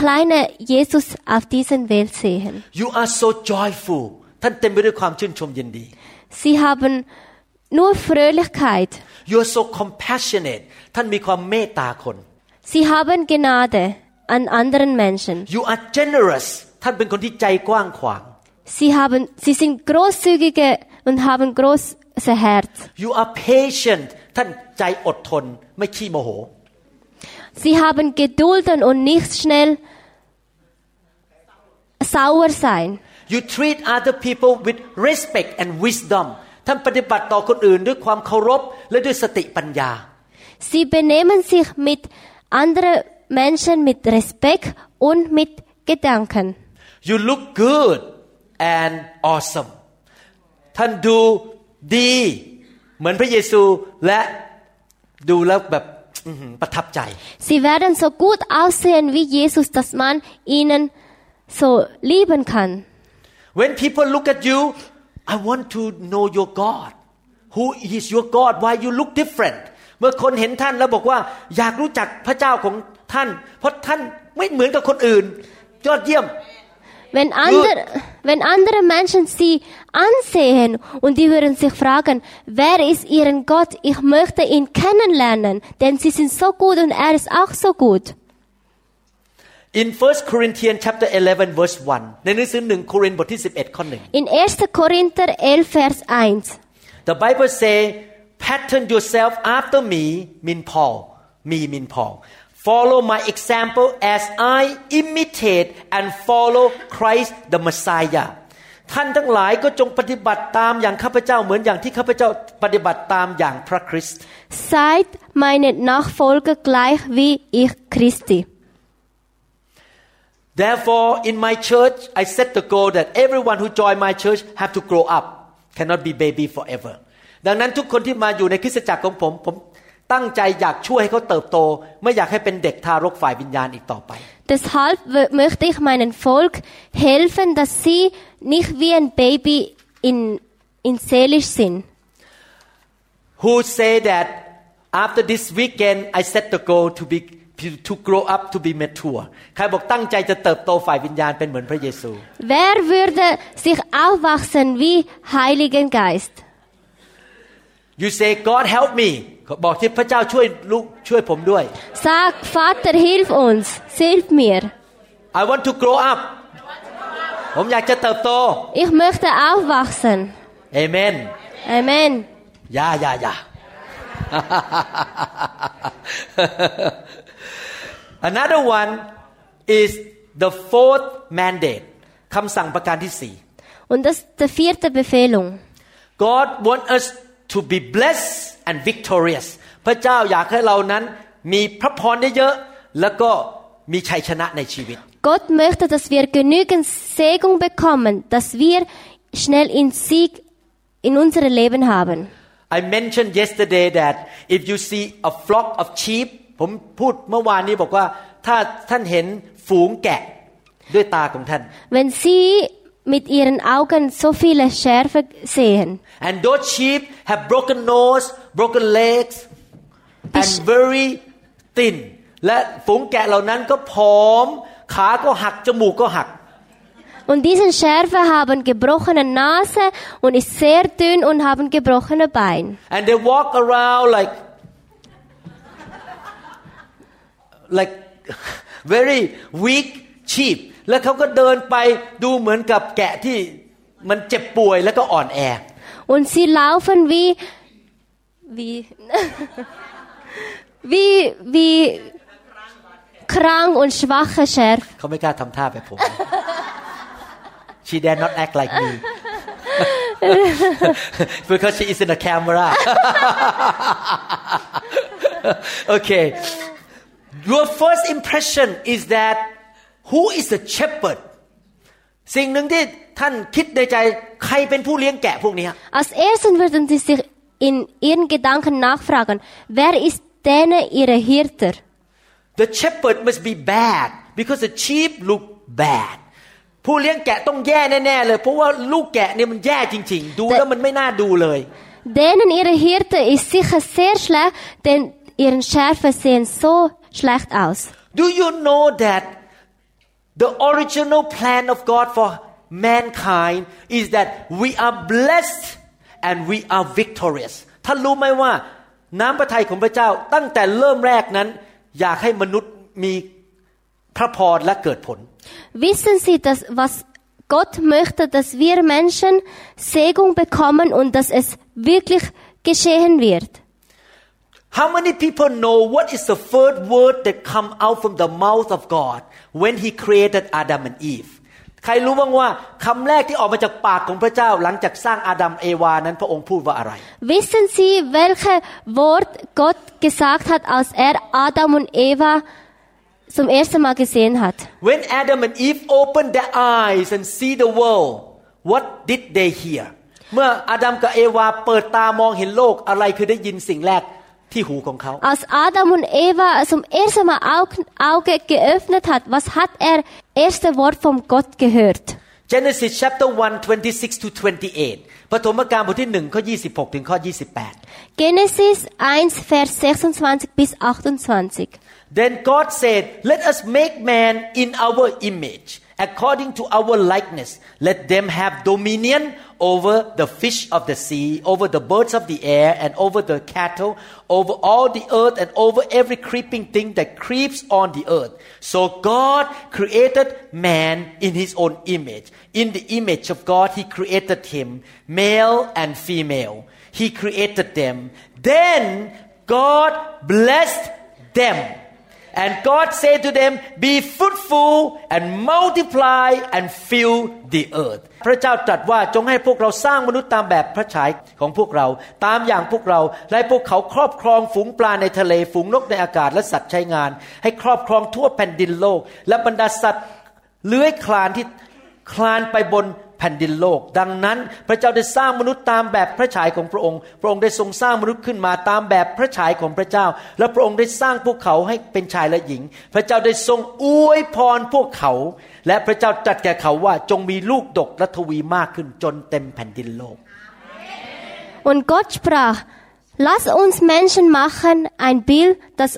kleine Jesus auf diesen Welt sehen. You are so joyful ท่านเต็มไปด้วยความชื่นชมยินดี Sie haben nur Fröhlichkeit. You are so compassionate ท่านมีความเมตตาคน Sie haben Gnade an anderen Menschen. You are generous ท่านเป็นคนที่ใจกว้างขวาง Sie haben, sie sind großzügige und haben großes Herz. You are patient ท่านใจอดทนไม่ขี้โมโห Sie haben Gedulden und nicht schnell sauer sein. You treat other people with respect and wisdom ท่านปฏิบัติต่อคนอื่นด้วยความเคารพและด้วยสติปัญญา Sie benehmen sich mit anderen Menschen mit Respekt und mit Gedanken. You look good and awesome ท่านดูดี เหมือนพระเยซูและดูแล้วแบบอื้อหือ ประทับใจ Sie werden so gut aussehen wie Jesus, dass man ihnen so lieben kann. When people look at you I want to know your God who is your God why you look different เมื่อคนเห็นท่านแล้วบอกว่าอยากรู้จักพระเจ้าของท่าน เพราะท่านไม่เหมือนกับคนอื่น ยอดเยี่ยม Wenn andere, wenn andere Menschen sie ansehen und die würden sich fragen, wer ist ihren Gott? Ich möchte ihn kennenlernen, denn sie sind so gut und er ist auch so gut. In 1 Corinthians chapter 11 verse 1ในหนังสือ1โครินธ์บทที่11ข้อหนึ่ง In 1. Korinther 11, Vers 1. The Bible say pattern yourself after me mean Paul me mean Paul Follow my example as I imitate and follow Christ the Messiah ท่านทั้งหลายก็จงปฏิบัติตามอย่างข้าพเจ้าเหมือนอย่างที่ข้าพเจ้าปฏิบัติตามอย่างพระคริสต์ Seid meine Nachfolger gleich wie ich Christi. Therefore in my church I set the goal that everyone who join my church have to grow up cannot be baby forever ดังนั้นทุกคนที่มาอยู่ในคริสตจักรของผมผม ตั้งใจอยากช่วยให้เขาเติบโต ไม่อยากให้เป็นเด็กทารกฝ่ายวิญญาณอีกต่อไป Deshalb w- möchte ich meinem Volk helfen, dass sie nicht wie ein Baby in, in seelisch sind. Who say that after this weekend I set the goal to be to grow up to be mature ใครบอกตั้งใจจะเติบโตฝ่ายวิญญาณเป็นเหมือนพระเยซู Wer würde sich aufwachsen wie Heiligen Geist? You say God help me บอกที่พระเจ้าช่วยลูกช่วยผมด้วย Sag, Vater, hilf uns, hilf mir. I want to grow up ผมอยากจะเติบโต Ich möchte aufwachsen. Amen Amen. อย่าอย่าอย่า <laughs> Another one is the fourth mandate คำสั่งประการที่สี่ Und das ist die vierte Befehlung. God want us to be blessed and victorious พระเจ้าอยากให้เรานั้นมีพระพรเยอะๆแล้วก็มีชัยชนะในชีวิต Gott möchte, dass wir genügend Segen bekommen, dass wir schnell in Sieg in unserem Leben haben. I mentioned yesterday that if you see a flock of sheep ผมพูดเมื่อวานนี้บอกว่าถ้าท่านเห็นฝูงแกะด้วยตาของท่าน Wenn Sie mit Ihren Augen so viele Schärfe sehen, and those sheep have broken nose broken legs and very thin และฝูงแกะเหล่านั้นก็ผอม ขาก็หัก จมูกก็หัก und diese Schärfe haben gebrochene Nase und ist sehr dünn und haben gebrochene Beine. and they walk around like like <laughs> very weak sheep แล้วเขาก็เดินไปดูเหมือนกับแกะที่มันเจ็บป่วยแล้วก็อ่อนแอ Und sie laufen wie, wie, wie, wie krank und schwache Schärfe. เขาไม่กล้าทำท่าแบบผม she dare not act like me because she is in the camera okay your first impression is that who is the shepherd สิ่งหนึ่งที่ท่านคิดในใจใครเป็นผู้เลี้ยงแกะพวกนี้ Als erstes würden sie sich in ihren Gedanken nachfragen, wer ist denn ihre Hirter? The shepherd must be bad because the sheep look bad ผู้เลี้ยงแกะต้องแย่แน่ๆเลยเพราะว่าลูกแกะเนี่ยมันแย่จริง ๆ ดูแล้วมันไม่น่าดูเลย Denen ihre Hirte ist sicher sehr schlecht, denn ihre Schärfe sehen so schlecht aus. Do you know that the original plan of God for mankind is that we are blessed and we are victorious ท่านรู้ไหมว่า น้ำพระทัยของพระเจ้าตั้งแต่เริ่มแรกนั้น อยากให้มนุษย์มีพระพรและเกิดผล Wissen Sie, dass was Gott möchte, dass wir Menschen Segen bekommen und dass es wirklich geschehen wird? How many people know what is the first word that come out from the mouth of God when He created Adam and Eve ใครรู้บ้างว่าคำแรกที่ออกมาจากปากของพระเจ้าหลังจากสร้างอาดัมเอวานั้นพระองค์พูดว่าอะไร Wissen Sie, welches Wort Gott gesagt hat, als er Adam und Eva zum ersten Mal gesehen hat? When Adam and Eve opened their eyes and see the world what did they hear เมื่ออาดัมกับเอวาเปิดตามองเห็นโลกอะไรคือได้ยินสิ่งแรก ที่หูของเขา Als Adam und Eva zum ersten Mal Augen, Auge geöffnet hat, was hat er erste Wort vom Gott gehört? Genesis chapter 1 26 to 28ปฐมกาลบทที่1ข้อ26 ถึงข้อ 28 Genesis 1, Vers 26 bis 28. Then God said, Let us make man in our image, According to our likeness. Let them have dominion over the fish of the sea, over the birds of the air, and over the cattle, over all the earth, and over every creeping thing that creeps on the earth. So God created man in his own image. In the image of God, he created him, male and female. He created them. Then God blessed them. And God said to them, Be fruitful and multiply and fill the earth. พระเจ้าตรัสว่าจงให้พวกเราสร้างมนุษย์ตามแบบพระฉายของพวกเรา ตามอย่างพวกเรา และพวกเขาครอบครองฝูงปลาในทะเล ฝูงนกในอากาศและสัตว์ใช้งาน ให้ครอบครองทั่วแผ่นดินโลก และบรรดาสัตว์เลื้อยคลานที่คลานไปบน ผ่นดินโลก ดังนั้นพระเจ้าได้สร้างมนุษย์ตามแบบพระฉายของพระองค์ พระองค์ได้ทรงสร้างมนุษย์ขึ้นมาตามแบบพระฉายของพระเจ้า และพระองค์ได้สร้างพวกเขาให้เป็นชายและหญิง พระเจ้าได้ทรงอวยพรพวกเขา และพระเจ้าตรัสแก่เขาว่าจงมีลูกดกและทวีมากขึ้นจนเต็มแผ่นดินโลก Und Gott sprach, lass uns Menschen machen, ein Bild, das,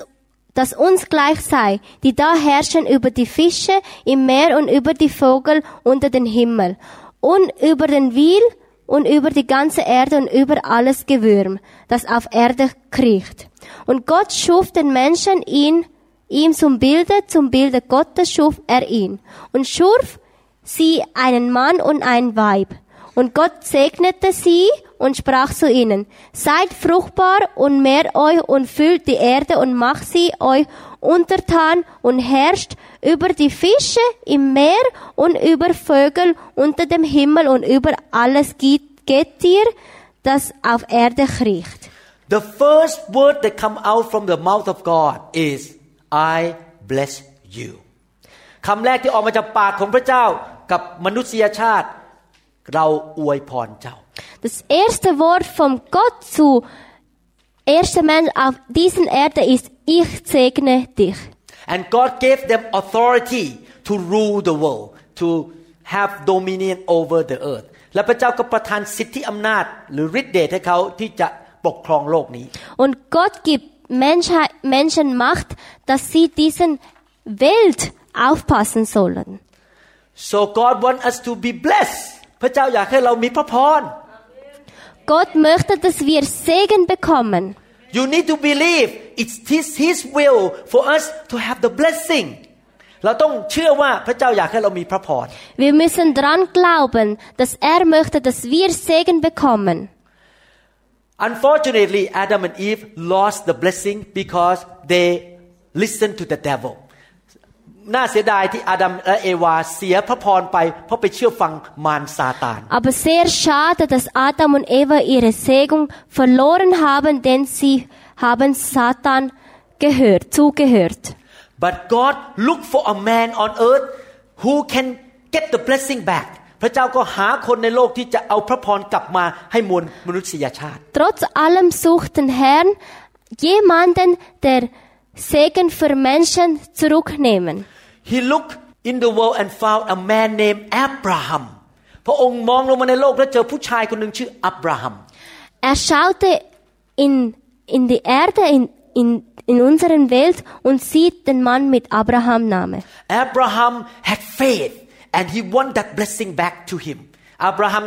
das uns gleich sei, die da herrschen über die Fische im Meer und über die Vögel unter den Himmel und über den Wiel und über die ganze Erde und über alles Gewürm, das auf Erde kriecht. Und Gott schuf den Menschen ihn, ihm zum Bilde, zum Bilde Gottes schuf er ihn und schuf sie einen Mann und ein Weib. Und Gott segnete sie und sprach zu ihnen, seid fruchtbar und mehrt euch und füllt die Erde und macht sie euch untertan und herrscht über die Fische im Meer und über Vögel unter dem Himmel und über alles Getier, das auf Erde kriecht. The first word that come out from the mouth of God is I bless you คำแรกที่ออกมาจากปากของพระเจ้ากับมนุษยชาติ เราอวยพรเจ้า Das erste Wort von Gott zu erster Mensch auf diesen Erde ist, ich segne dich. and God gave them authority to rule the world to have dominion over the earth และพระเจ้าก็ประทานสิทธิอำนาจ หรือฤทธิเดชให้เขาที่จะปกครองโลกนี้ Und Gott gibt Menschheit, Menschen Macht, dass sie diesen Welt aufpassen sollen. so God want us to be blessed พระเจ้าอยากให้เรามีพระพร Gott möchte, dass wir Segen bekommen. You need to believe it's his, his will for us to have the blessing เราต้องเชื่อว่าพระเจ้าอยากให้เรามีพระพร Wir müssen dran glauben, dass er möchte, dass wir Segen bekommen. Unfortunately Adam and Eve lost the blessing because they listened to the devil น่าเสียดายที่อาดัมและเอวาเสียพระพรไปเพราะไปเชื่อฟังมารซาตาน Aber sehr schade, dass Adam und Eva ihre Segen verloren haben, denn sie haben Satan gehört, zugehört. But God look for a man on earth who can get the blessing back พระเจ้าก็หาคนในโลกที่จะเอาพระพรกลับมาให้มวลมนุษยชาติ Trotz allem sucht den Herrn jemanden, der Segen für Menschen zurücknehmen. He looked in the world and found a man named Abraham พระองค์มองลงมาในโลกและเจอผู้ชายคนหนึ่งชื่ออับราฮัม Er schaute in, in die Erde, in, in, in unseren Welt und sieht den Mann mit Abraham Name. Abraham had faith and he want that blessing back to him อับราฮัม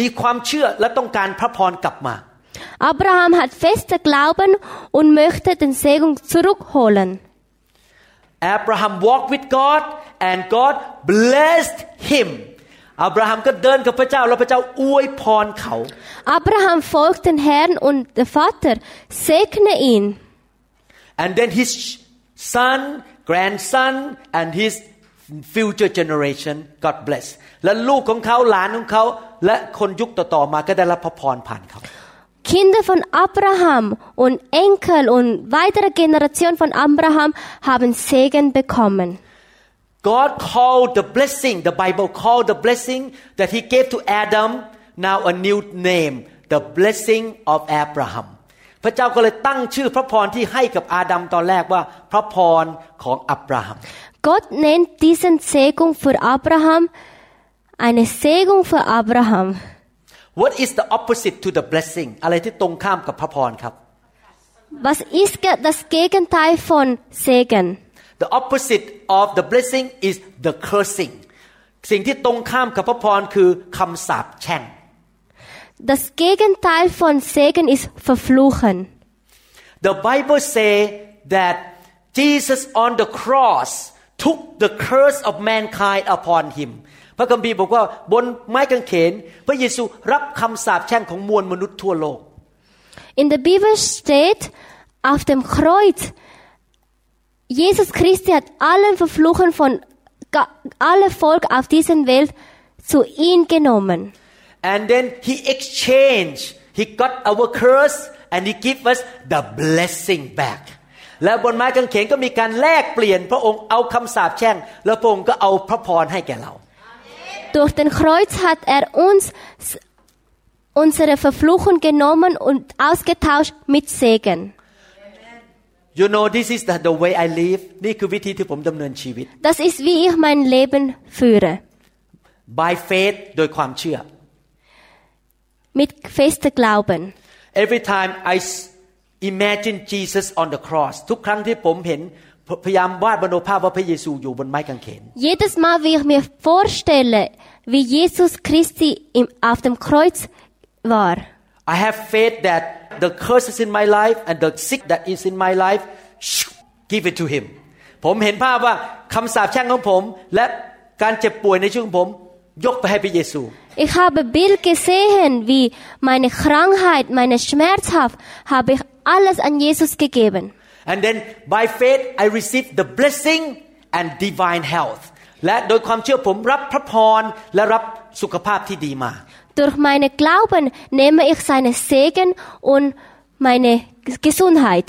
มีความเชื่อและต้องการพระพรกลับมา Abraham hat feste Glauben und möchte den Segen zurückholen. Abraham walked with God and God blessed him อับราฮัมก็เดินกับพระเจ้าแล้วพระเจ้าอวยพรเขา Abraham folgt den Herrn und der Vater segne ihn. and then his son grandson and his future generation got blessed และลูกของเขาหลานของเขาและคนยุคต่อๆมาก็ได้รับพระพรผ่านเขา Kinder von Abraham und Enkel und weitere Generationen von Abraham haben Segen bekommen. God called the blessing the Bible called the blessing that he gave to Adam now a new name the blessing of Abraham พระเจ้าก็เลยตั้งชื่อพระพรที่ให้กับอาดัมตอนแรกว่าพระพรของอับราฮัม Gott nennt diesen Segen für Abraham eine Segnung für Abraham. What is the opposite to the blessing อะไรที่ตรงข้ามกับพระพรครับ Was ist ge- das Gegenteil von Segen? The opposite of the blessing is the cursing สิ่งที่ตรงข้ามกับพระพรคือคำสาปแช่ง Das Gegenteil von Segen ist Verfluchen. The Bible say that Jesus on the cross took the curse of mankind upon him พระคัมภีร์บอกว่าบนไม้กางเขน พระเยซูรับคำสาปแช่งของมวลมนุษย์ทั่วโลก In der Bibel steht, auf dem Kreuz, Jesus Christi hat allen Verfluchen von ga- alle Volk auf dieser Welt zu ihm genommen. and then he exchanged he got our curse and he give us the blessing back แล้วบนไม้กางเขนก็มีการแลกเปลี่ยนพระองค์เอาคำสาปแช่ง แล้วพระองค์ก็เอาพระพรให้แก่เรา Durch den Kreuz hat er uns s- unsere Verfluchung genommen und ausgetauscht mit Segen. you know this is the, the way I live นี่คือวิธีที่ผมดำเนินชีวิต Das ist, wie ich mein Leben führe. by faith โดยความเชื่อ Mit festem Glauben. every time I s- imagine Jesus on the cross ทุกครั้งที่ผมเห็น พยายามวาดบรรโนภาพว่าพระเยซูอยู่บนไม้กางเขน Jedes Mal, wie ich mir vorstelle, wie Jesus Christi im, auf dem Kreuz war, I have faith that the curses in my life and the sick that is in my life give it to him ผมเห็นภาพว่าคำสาปแช่งของผม และการเจ็บป่วยในชีวิตของผม ยกไปให้พระเยซู ich habe Bild gesehen, wie meine Krankheit, meine Schmerzhaft, habe ich alles an Jesus gegeben. and then by faith I receive the blessing and divine health และโดยความเชื่อผมรับพระพรและรับสุขภาพที่ดีมา Durch meine Glauben nehme ich seine Segen und meine Gesundheit.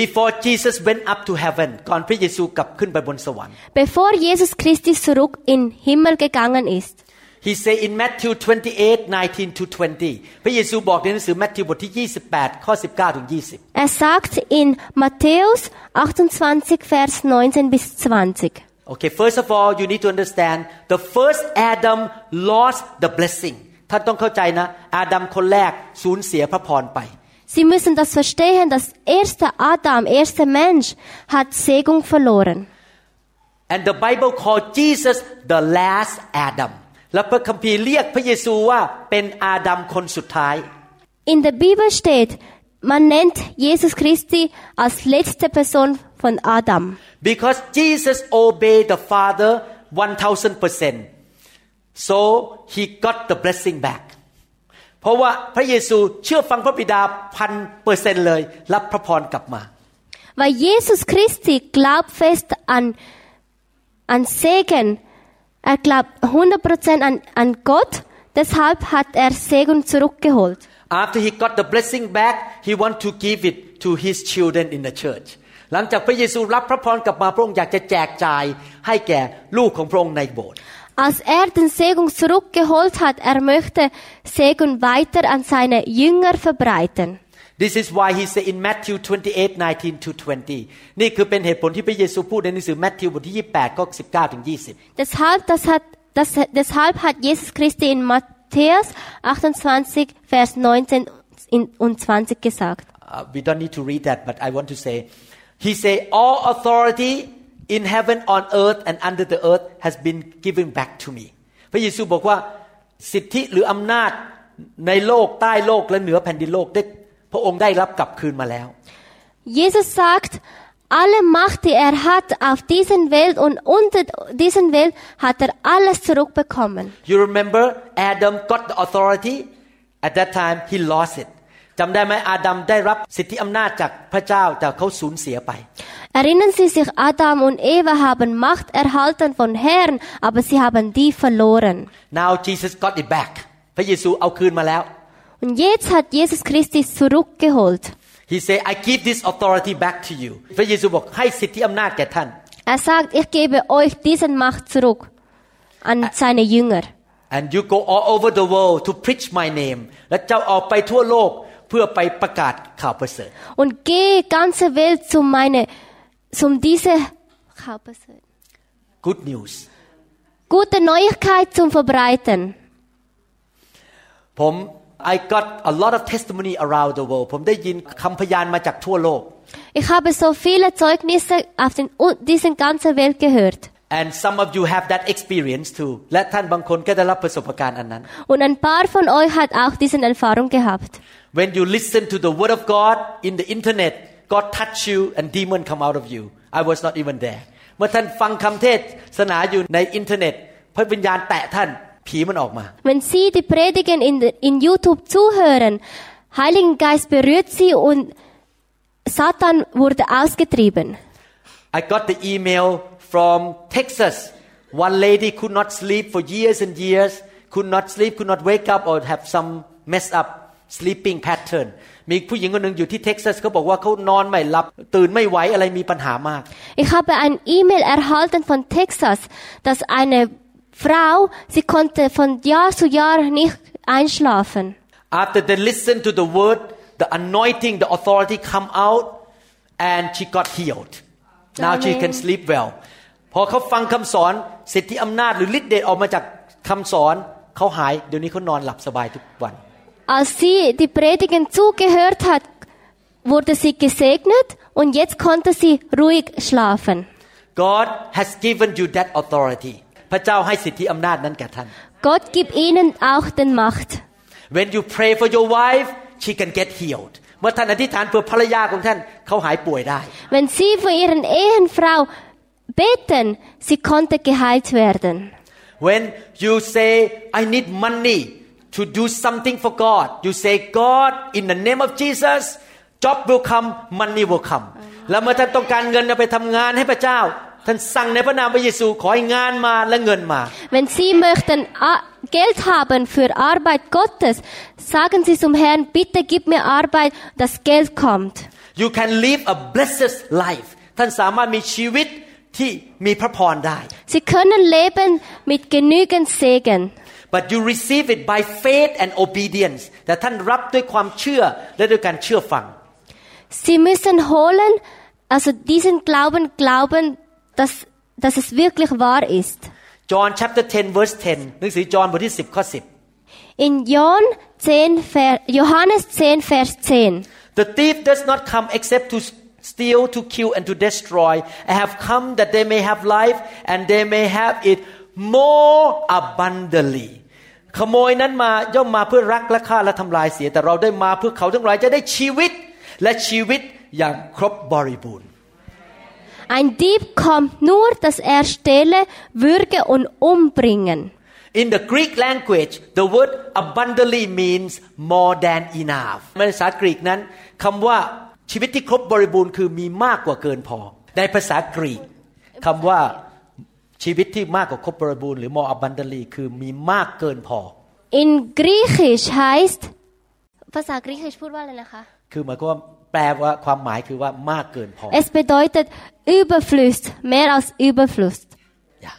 before Jesus went up to heaven ก่อนพระเยซูกลับขึ้นไปบนสวรรค์ Bevor Jesus Christus zurück in Himmel gegangen ist, He say in Matthew 28 19 to 20 พระเยซูบอกในหนังสือมัทธิวบทที่ 28 ข้อ 19 ถึง 20 er sagt in Matthäus 28, Vers 19 bis 20. Okay first of all you need to understand the first Adam lost the blessing ท่านต้องเข้าใจนะ อาดัมคนแรกสูญเสียพระพรไป Sie müssen das verstehen, das erste Adam, erste Mensch hat Segen verloren. and the Bible called Jesus the last Adam และพระคัมภีร์เรียกพระเยซูว่าเป็นอาดัมคนสุดท้าย In der Bibel steht, man nennt Jesus Christi als letzte Person von Adam. because Jesus obeyed the Father 1000% so he got the blessing back เพราะว่าพระเยซูเชื่อฟังพระบิดาพันเปอร์เซนเลย รับพระพรกลับมา Weil Jesus Christi glaubt fest an, an Segen. Er glaubt 100% an, an Gott. Deshalb hat er Segen zurückgeholt. after he got the blessing back he want to give it to his children in the church หลังจากพระเยซูรับพระพรกลับมาพระองค์อยากจะแจกจ่ายให้แก่ลูกของพระองค์ในโบสถ์ Als er den Segen zurückgeholt hat, er möchte Segen weiter an seine Jünger verbreiten. This is why he said in Matthew 28 19 to 20 นี่คือเป็นเหตุผลที่พระเยซูพูดในหนังสือมัทธิวบทที่ 28ข้อ19ถึง20 Deshalb, das hat, das, deshalb hat Jesus Christi in Matthäus 28, Vers 19 in- und 20 gesagt. Uh, we don't need to read that but I want to say he say all authority in heaven on earth and under the earth has been given back to me พระเยซูบอกว่าสิทธิหรืออำนาจในโลกใต้โลกและเหนือแผ่นดินโลกได้ พระองค์ได้รับกลับคืนมาแล้ว Jesus sagt, alle Macht, die er hat auf diesen Welt und unter diesen Welt, hat er alles zurückbekommen. You remember Adam got the authority at that time he lost it จำได้ไหมอาดัมได้รับสิทธิอำนาจจากพระเจ้าแต่เขาสูญเสียไป Erinnern Sie sich, Adam und Eva haben Macht erhalten von Herrn, aber sie haben die verloren. now Jesus got it back พระเยซูเอาคืนมาแล้ว Und jetzt hat Jesus Christus zurückgeholt. he say I give this authority back to you พระเยซูบอกให้สิทธิอำนาจแก่ท่าน Er sagt, ich gebe euch diesen Macht zurück an seine Jünger. and you go all over the world to preach my name และเจ้าออกไปทั่วโลกเพื่อไปประกาศข่าวประเสริฐ Und geh ganze Welt zu meine, zum diese, good news gute Neuigkeit zum Verbreiten. ผม I got a lot of testimony around the world ผมได้ยินคำพยานมาจากทั่วโลก Ich habe so viele Zeugnisse auf den, diesen ganzen Welt gehört. and some of you have that experience too และท่านบางคนก็ได้รับประสบการณ์อันนั้น Und ein paar von euch hat auch diese Erfahrung gehabt. when you listen to the word of God in the internet God touch you and demon come out of you I was not even there เมื่อท่านฟังคำเทศนาอยู่ในอินเทอร์เน็ตพระวิญญาณแตะท่าน ผีมันออกมา Wenn Sie die Predigen in, in YouTube zuhören, Heiligen Geist berührt Sie und Satan wurde ausgetrieben. I got the email from Texas one lady could not sleep for years and years could not sleep could not wake up or have some messed up sleeping pattern มีผู้หญิงคนหนึ่งอยู่ที่เท็กซัสเขาบอกว่าเขานอนไม่หลับ ตื่นไม่ไหวอะไรมีปัญหามาก Ich habe ein E-Mail erhalten von Texas, dass eine Frau, sie konnte von Jahr zu Jahr nicht einschlafen. after they listen to the word the anointing the authority come out and she got healed now she Amen. can sleep well พอเขาฟังคำสอนสิทธิอำนาจหรือฤทธิ์เดชออกมาจากคำสอนเขาหายเดี๋ยวนี้เขานอนหลับสบายทุกวัน Als sie die Predigen zugehört hat, wurde sie gesegnet und jetzt konnte sie ruhig schlafen. God has given you that authority พระเจ้าให้สิทธิอำนาจนั้นแก่ท่าน Gott gibt ihnen auch den Macht. when you pray for your wife she can get healed เมื่อท่านอธิษฐานเพื่อภรรยาของท่านเขาหายป่วยได้ Wenn sie für ihren Ehefrau beten, sie konnte geheilt werden. When you say, I need money to do something for God, you say, God, in the name of Jesus, job will come, money will come. แล้วเมื่อท่านต้องการเงินเอาไปทำงานให้พระเจ้า ท่านสั่งในพระนามพระเยซูขอให้งานมาและเงินมา Wenn sie möchten ah, Geld haben für Arbeit Gottes, sagen sie zum Herrn, bitte gib mir Arbeit, dass Geld kommt. You can live a blessed life ท่านสามารถมีชีวิตที่มีพระพรได้ Sie können leben mit genügend Segen. but you receive it by faith and obedience แต่ท่านรับด้วยความเชื่อและด้วยการเชื่อฟัง Sie müssen holen, also diesen Glauben glauben, dass, dass es wirklich wahr ist. John chapter 10 verse 10หนังสือจอห์นบทที่10ข้อ In John 10, Vers, Johannes 10, Vers 10. 10 The thief does not come except to steal to kill and to destroy I have come that they may have life and they may have it more abundantly ขโมยนั้นมาย่อมมาเพื่อรักและฆ่าและทำลายเสียแต่เราได้มาเพื่อเขาทั้งหลายจะได้ชีวิต และชีวิตอย่างครบบริบูรณ์ Ein Dieb kommt nur, dass er stehle, würge und umbringen. In the Greek language the word abundantly means more than enough ในภาษากรีกนั้นคำว่าชีวิตที่ครบบริบูรณ์คือมีมากกว่าเกินพอ ในภาษากรีกคำว่าชีวิตที่มากกว่าครบบริบูรณ์หรือ more abundantly คือมีมากเกินพอ In Griechisch heißt, ภาษากรีกพูดว่าอะไรนะคะ คือหมายความว่า แปลว่าความหมายคือว่ามากเกินพอ Es bedeutet Überfluss, mehr als Überfluss. อย่า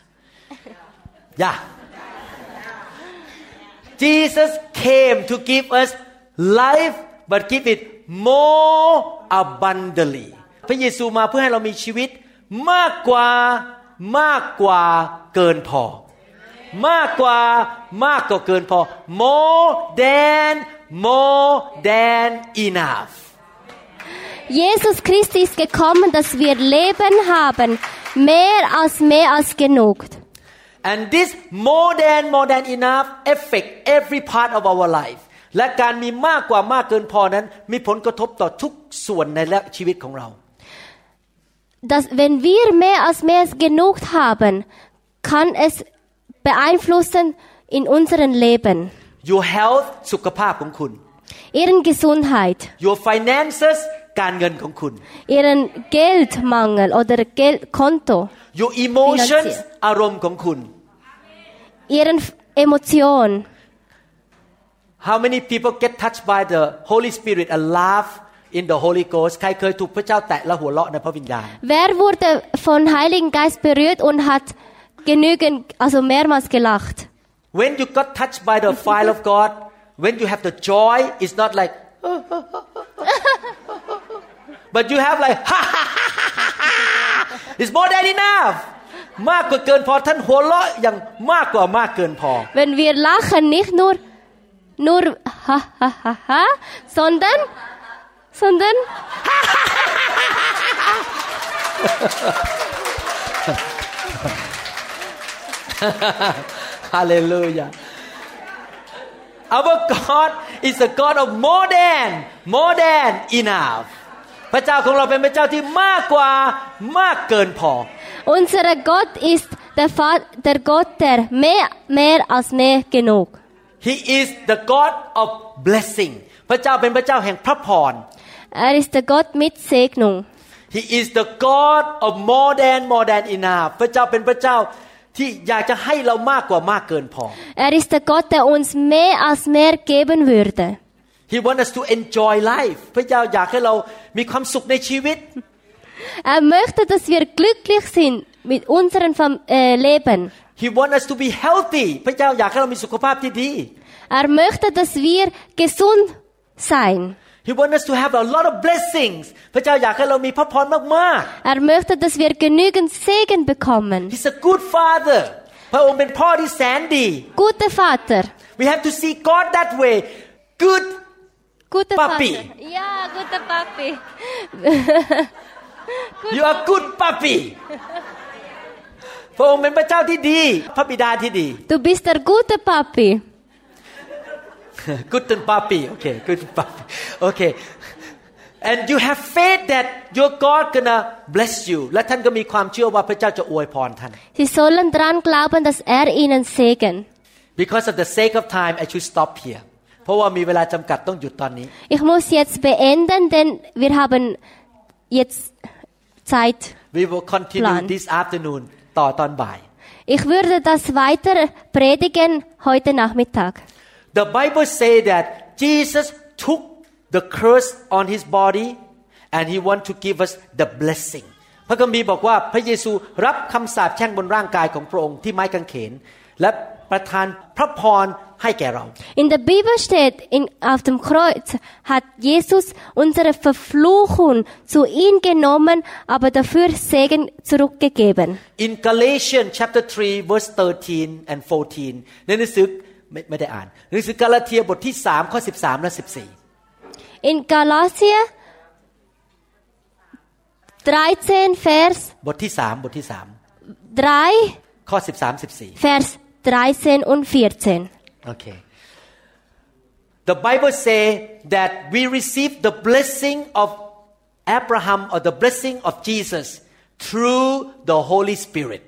อย่า Jesus came to give us life but give it more abundantly พระเยซูมาเพื่อให้เรามีชีวิตมากกว่ามากกว่าเกินพอ มากกว่ามากกว่าเกินพอ more than more than enough Jesus Christus ist gekommen, dass wir Leben haben, mehr als mehr als genug. and this more than more than enough affect every part of our life และการมีมากกว่ามากเกินพอนั้น มีผลกระทบต่อทุกส่วนในและชีวิตของเรา Dass wenn wir mehr als mehr als genug haben, kann es beeinflussen in unserem Leben, your health สุขภาพของคุณ ihren Gesundheit, your finances การเงินของคุณ ihren Geldmangel oder Geldkonto, your emotions finanziell อารมณ์ของคุณ ihren Emotionen. how many people get touched by the Holy Spirit and laugh in the Holy Ghost ใครเคยถูกพระเจ้าแตะและหัวเราะในพระวิญญาณ Wer wurde von Heiligen Geist berührt und hat genügend, also mehrmals gelacht? when you got touched by the fire of God when you have the joy it's not like but you have like <laughs> it's more than enough มากกว่าเกินพอท่านหัวเราะอย่างมากกว่ามากเกินพอ Wenn wir lachen, nicht nur, nur ha ha ha ha, sondern, sondern, <laughs> Hallelujah. Our God is a God of more than more than enough พระเจ้าของเราเป็นพระเจ้าที่มากกว่ามากเกินพอ unser Gott ist der, Vater, der Gott, der mehr, mehr als mehr genug. He is the God of blessing พระเจ้าเป็นพระเจ้าแห่งพระพร Er ist der Gott mit Segnung. He is the God of more than more than enough พระเจ้าเป็นพระเจ้าที่อยากจะให้เรามากกว่ามากเกินพอ Er ist der Gott, der uns mehr als mehr geben würde. He wants us to enjoy life พระเจ้าอยากให้เรามีความสุขในชีวิต Er möchte, dass wir glücklich sind mit unserem Fam- äh, Leben. He wants us to be healthy พระเจ้าอยากให้เรามีสุขภาพที่ดี Er möchte, dass wir gesund sein. He wants us to have a lot of blessings พระเจ้าอยากให้เรามีพระพรมาก Er möchte, dass wir genügend Segen ๆ bekommen. He's a good father พระองค์เป็นพ่อที่แสนดี Guter Vater. We have to see God that way good Guter Papi. Vater. Ja, guter Papi. <laughs> you are good puppy พระองค์เป็นพระเจ้าที่ดี พระบิดาที่ดี Du bist der gute Papi. good puppy okay good puppy okay and you have faith that your God gonna bless you และท่านก็มีความเชื่อว่าพระเจ้าจะอวยพรท่าน Sie sollen dran glauben, dass er ihnen Segen. because of the sake of time I should stop here เพ ราะว่ามีเวลาจำกัดต้องหยุดตอนนี้ Ich muss jetzt beenden, denn wir haben jetzt Zeit. We will continue Plan. this afternoon ต่อตอนบ่าย Ich würde das weiter predigen heute Nachmittag. The Bible say that Jesus took the curse on his body and he want to give us the blessing พระคัมภีร์บอกว่าพระเยซูรับคำสาปแช่งบนร่างกายของพระองค์ที่ไม้กางเขน และประทานพระพร ให้แก่เรา In der Bibel steht, in, auf dem Kreuz hat Jesus unsere Verfluchung zu ihm genommen, aber dafür Segen zurückgegeben. In Galatians chapter 3 verse 13 and 14ในหนังสือไม่ไม่ได้อ่านหนังสือกาลาเทียบทที่3ข้อ13 และ 14 In Galatia 13, Vers บทที่ 3 บทที่ 3, 3 ข้อ 13 14 Vers 13 und 14. Okay. The Bible say that we receive the blessing of Abraham or the blessing of Jesus through the Holy Spirit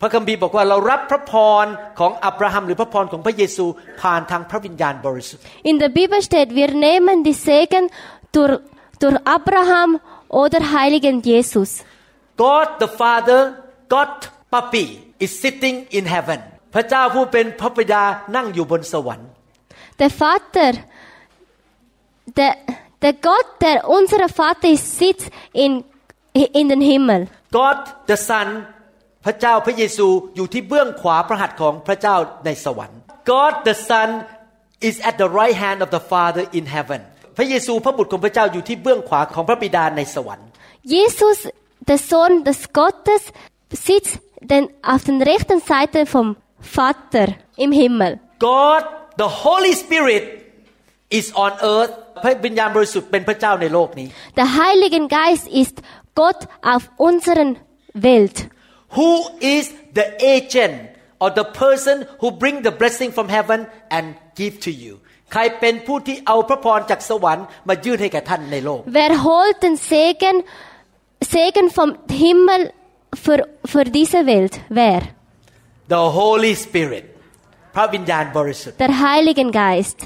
พระคัมภีร์บอกว่าเรารับพระพรของอับราฮัมหรือพระพรของพระเยซูผ่านทางพระวิญญาณบริสุทธิ์ In der Bibel steht, wir nehmen die Segen durch, durch Abraham oder Heiligen Jesus. God the Father God Papi is sitting in heaven พระเจ้าผู้เป็นพระบิดานั่งอยู่บนสวรรค์ Der Vater, der, der Gott, der unser Vater ist, sitzt in, in den Himmel. God the Son พระเจ้าพระเยซูอยู่ที่เบื้องขวาพระหัตถ์ของพระเจ้าในสวรรค์ God the Son is at the right hand of the Father in heaven พระเยซูพระบุตรของพระเจ้าอยู่ที่เบื้องขวาของพระบิดาในสวรรค์ Jesus, der Sohn des Gottes, sitzt denn auf der rechten Seite vom Vater im Himmel. God the Holy Spirit is on earth พระวิญญาณบริสุทธิ์เป็นพระเจ้าในโลกนี้ Der Heilige Geist ist Gott auf unseren Welt. Who is the agent or the person who bring the blessing from heaven and give to you ใครเป็นผู้ที่เอาพระพรจากสวรรค์มายื่นให้แก่ท่านในโลก Wer holt den Segen, Segen vom Himmel für, für diese Welt? Wer? The Holy Spirit พระวิญญาณบริสุทธิ์ Der Heilige Geist.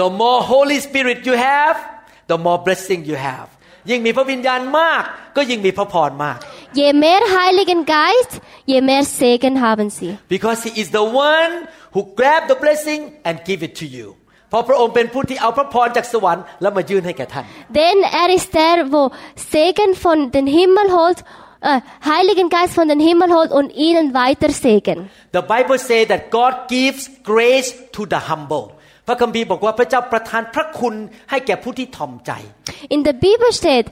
The more Holy Spirit you have the more blessing you have ยิ่งมีพระวิญญาณมาก ก็ยิ่งมีพระพรมาก Je mehr Heiligen Geist, je mehr Segen haben sie. because He is the one who grab the blessing and give it to you เพราะพระองค์เป็นผู้ที่เอาพระพรจากสวรรค์แล้วมายื่นให้แก่ท่าน Denn er ist der, wo Segen von den Himmel holt, äh, Heiligen Geist von den Himmel holt und ihnen weiter Segen. The Bible say that God gives grace to the humble พระคัมภีร์บอกว่าพระเจ้าประทานพระคุณให้แก่ผู้ที่ถ่อมใจ In der Bibel steht,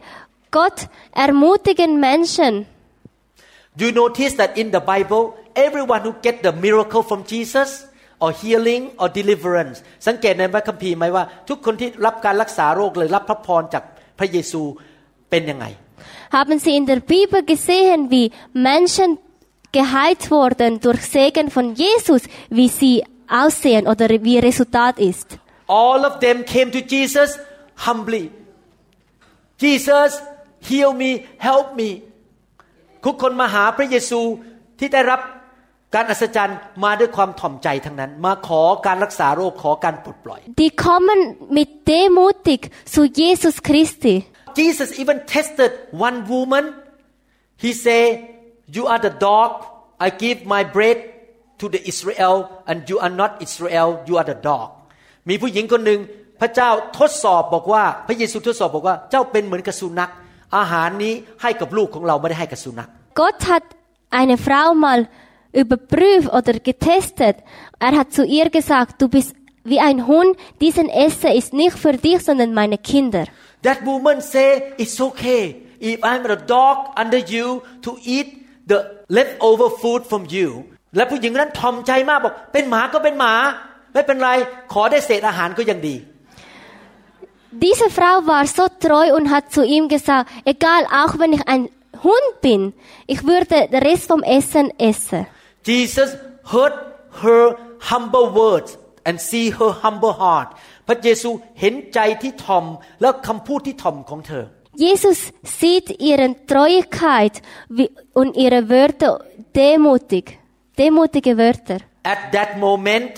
Gott ermutigen Menschen. Do you notice that in the Bible, everyone who get the miracle from Jesus or healing or deliverance สังเกตในพระคัมภีร์ไหมว่า ทุกคนที่รับการรักษาโรคเลยรับพระพรจากพระเยซูเป็นยังไง Haben Sie in der Bibel gesehen, wie Menschen geheilt wurden durch Segen von Jesus, wie sie aussehen oder wie ihr Resultat ist? All of them came to Jesus humbly. Jesus, heal me, help me. ทุกคนมาหาพระเยซูที่ได้รับการอัศจรรย์มาด้วยความถ่อมใจทั้งนั้น มาขอการรักษาโรคขอการปลดปล่อย Die kommen mit demutig zu Jesus Christi. Jesus even tested one woman. He say, "You are the dog. I give my bread to the Israel, and you are not Israel. You are the dog." มีผู้หญิงคนหนึ่งพระเจ้าทดสอบบอกว่า พระเยซูทดสอบบอกว่าเจ้าเป็นเหมือนกับสุนัข อาหารนี้ให้กับลูกของเราไม่ได้ให้กับสุนัข Gott hat eine Frau mal überprüft oder getestet. Er hat zu ihr gesagt, du bist wie ein Hund, diesen Essen ist nicht für dich, sondern meine Kinder. That woman say it's okay if I'm a dog under you to eat the leftover food from you และผู้หญิงนั้นทอมใจมากบอก เป็นหมาก็เป็นหมา ไม่เป็นไร ขอได้เศษอาหารก็ยังดี Diese Frau war so treu und hat zu ihm gesagt, egal, auch wenn ich ein Hund bin, ich würde den Rest vom Essen essen. Jesus heard her humble words and see her humble heart พระเยซูเห็นใจที่ทอมและคำพูดที่ทอมของเธอ Jesus sieht ihren Treuigkeit wie- und ihre Wörter demutig, demutige Wörter. At that moment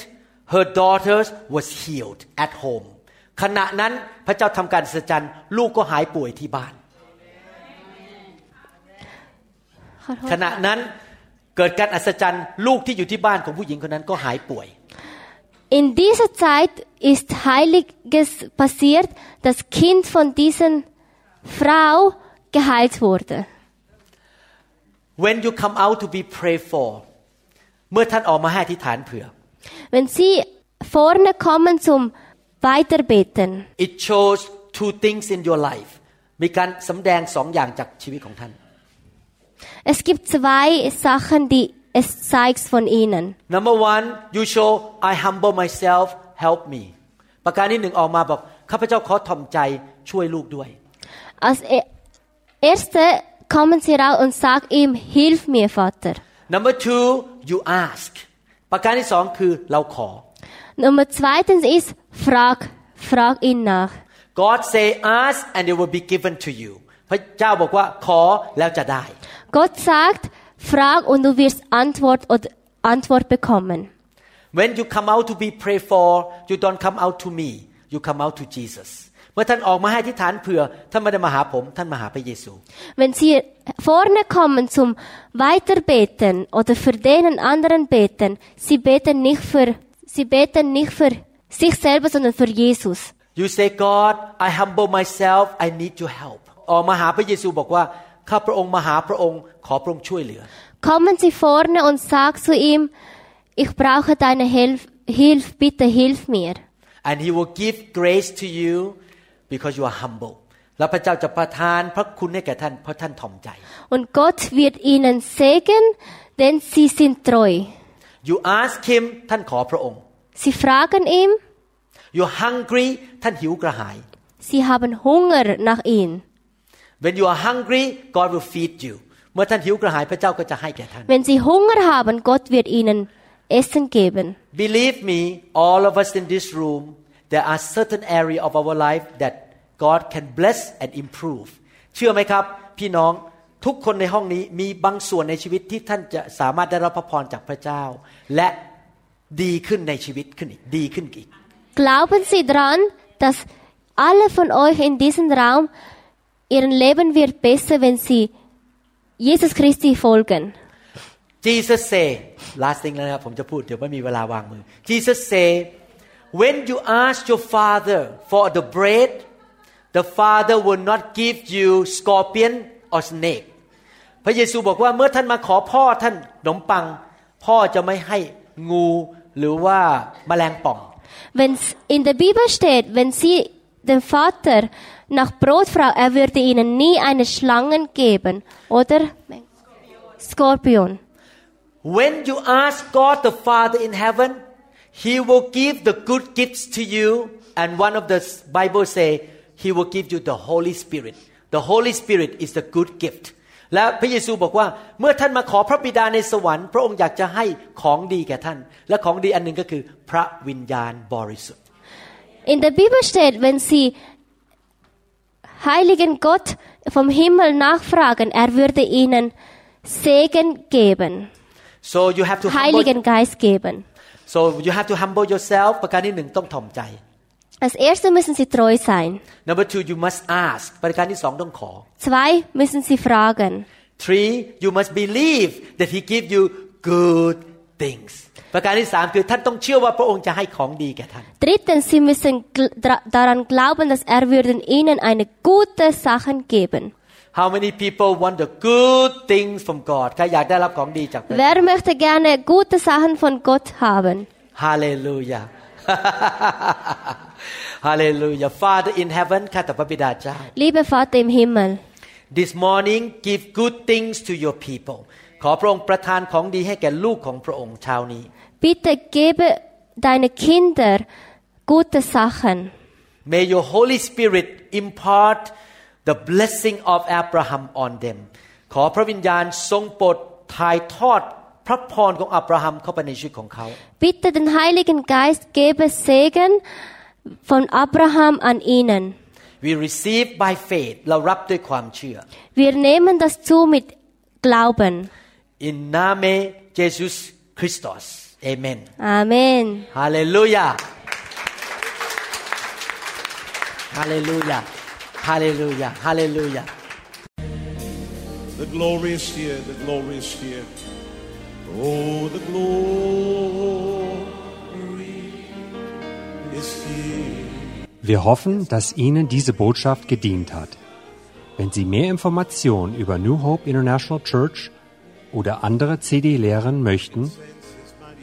her daughters was healed at home ขณะนั้นพระเจ้าทำการอัศจรรย์ลูกก็หายป่วยที่บ้าน ขณะนั้นเกิดการอัศจรรย์ลูกที่อยู่ที่บ้านของผู้หญิงคนนั้นก็หายป่วย In dieser Zeit ist Heiliges passiert, das Kind von dieser Frau geheilt wurde. When you come out to be prayed for เมื่อท่านออกมาให้อธิษฐานเผื่อ Wenn Sie vorne kommen zum Weiterbeten, it shows two things in your life มีการสำแดงสองอย่างจากชีวิตของท่าน es gibt zwei Sachen, die es zeigt von Ihnen. Number one you show I humble myself help me ประการที่หนึ่งออกมาบอกข้าพเจ้าขอถ่อมใจช่วยลูกด้วย Als e- erste kommen Sie raus und sagen ihm, hilf mir, Vater. Number two you ask ประการที่สองคือเราขอ Nummer zweitens ist, frag, frag ihn nach. God say ask and it will be given to you พระเจ้าบอกว่าขอแล้วจะได้ Gott sagt, frag und du wirst Antwort oder Antwort bekommen. When you come out to be prayed for you don't come out to me you come out to Jesus เมื่อท่านออกมาให้อธิษฐานเผื่อท่านไม่ได้มาหาผมท่านมาหาพระเยซู Wenn Sie vorne kommen zum Weiterbeten oder für den anderen beten, Sie beten nicht für, Sie beten nicht für sich selber, sondern für Jesus. You say God I humble myself I need your help ออกมาหาพระเยซูบอกว่า ข้าพระองค์มาหาพระองค์ขอพระองค์ช่วยเหลือ Kommen Sie vorne und sag zu ihm, ich brauche deine Hilf, Hilf, bitte hilf mir. and he will give grace to you because you are humble แล้วพระเจ้าจะประทานพระคุณให้แก่ท่านเพราะท่านถ่อมใจ Und Gott wird ihnen segnen, denn sie sind treu. You ask him ท่านขอพระองค์ Sie fragen ihm, You're hungry ท่านหิวกระหาย sie haben Hunger nach ihm. When you are hungry God will feed you เมื่อท่านหิวกระหายพระเจ้าก็จะให้แก่ท่าน Wenn sie Hunger haben, Gott wird ihnen Essen geben. Believe me all of us in this room there are certain area of our life that God can bless and improve เชื่อไหมครับ พี่น้องทุกคนในห้องนี้มีบางส่วนในชีวิตที่ท่านจะสามารถได้รับพระพรจากพระเจ้า และดีขึ้นในชีวิตขึ้นอีกดีขึ้นอีก Glauben Sie dran, dass alle von euch in diesem Raum ihren Leben wird besser, wenn sie Jesus Christi folgen. Jesus say last thing แล้วนะครับผมจะพูดเดี๋ยวไม่มีเวลาวางมือ Jesus say when you ask your father for the bread the father will not give you scorpion or snake พระเยซูบอกว่าเมื่อท่านมาขอพ่อท่านขนมปัง พ่อจะไม่ให้งูหรือว่าแมลงป่อง Wenn es in der Bibel steht, wenn sie dem Vater nach Brot fragen, er würde ihnen nie eine Schlange geben, oder? Skorpion. When you ask God the Father in heaven, He will give the good gifts to you, and one of the Bible say He will give you the Holy Spirit. The Holy Spirit is the good gift. และพระเยซูบอกว่าเมื่อท่านมาขอพระบิดาในสวรรค์ พระองค์อยากจะให้ของดีแก่ท่าน และของดีอันหนึ่งก็คือพระวิญญาณบริสุทธิ์ In der Bibel steht, wenn sie heiligen Gott vom Himmel nachfragen, er würde ihnen Segen geben, so you have to humble, Heiligen Geist geben. so you have to humble yourself ประการที่หนึ่งต้องถ่อมใจ Als erstes müssen sie treu sein. number two you must ask ประการที่สองต้องขอ Zwei müssen sie fragen. three you must believe that He give you good things ประการที่สามคือท่านต้องเชื่อว่าพระองค์จะให้ของดีแก่ท่าน Drittens, sie müssen gl- dra- daran glauben, dass er würden ihnen eine gute Sachen geben. How many people want the good things from God ใครอยากได้รับของดีจากพระเจ้า Wer möchte gerne gute Sachen von Gott haben? Hallelujah Hallelujah Father in heaven ข้าแต่พระบิดาเจ้า Lieber Vater im Himmel, This morning give good things to your people ขอพระองค์ประทานของดีให้แก่ลูกของพระองค์เช้านี้ bitte gebe deine Kinder gute Sachen. May your Holy Spirit impart the blessing of Abraham on them ขอพระวิญญาณทรงโปรดถ่ายทอดพระพรของอับราฮัมเข้าไปในชีวิตของเขา Bitte den Heiligen Geist gebe Segen von Abraham an ihnen. We receive by faith เรารับด้วยความเชื่อ Wir nehmen das zu mit Glauben. In Name Jesus Christus Amen Amen. Hallelujah Hallelujah Hallelujah Hallelujah The glory is here, the glory is here. Oh, the glory is here. Wir hoffen, dass Ihnen diese Botschaft gedient hat. Wenn Sie mehr Informationen über New Hope International Church oder andere CD-Lehren möchten,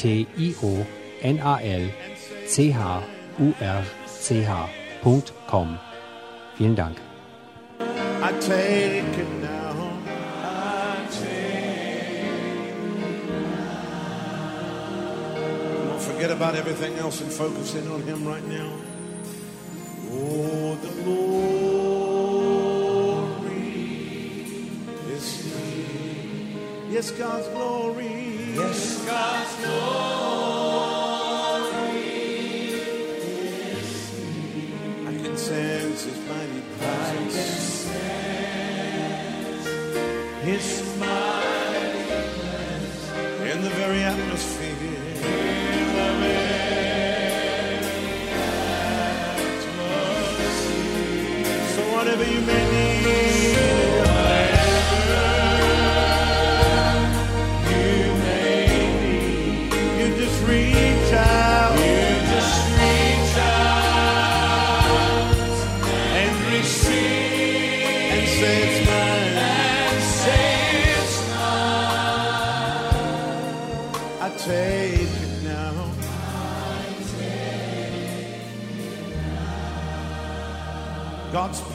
N-A-T-I-O-N-A-L-C-H-U-R-C-H.com. Vielen Dank. I take it forget about everything else and focus in on Him right now. Oh, the glory is here. Yes, God's glory. Yes, God's glory. I can sense His mighty presence. His in the very atmosphere. So whatever you may need,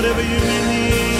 Whatever you need.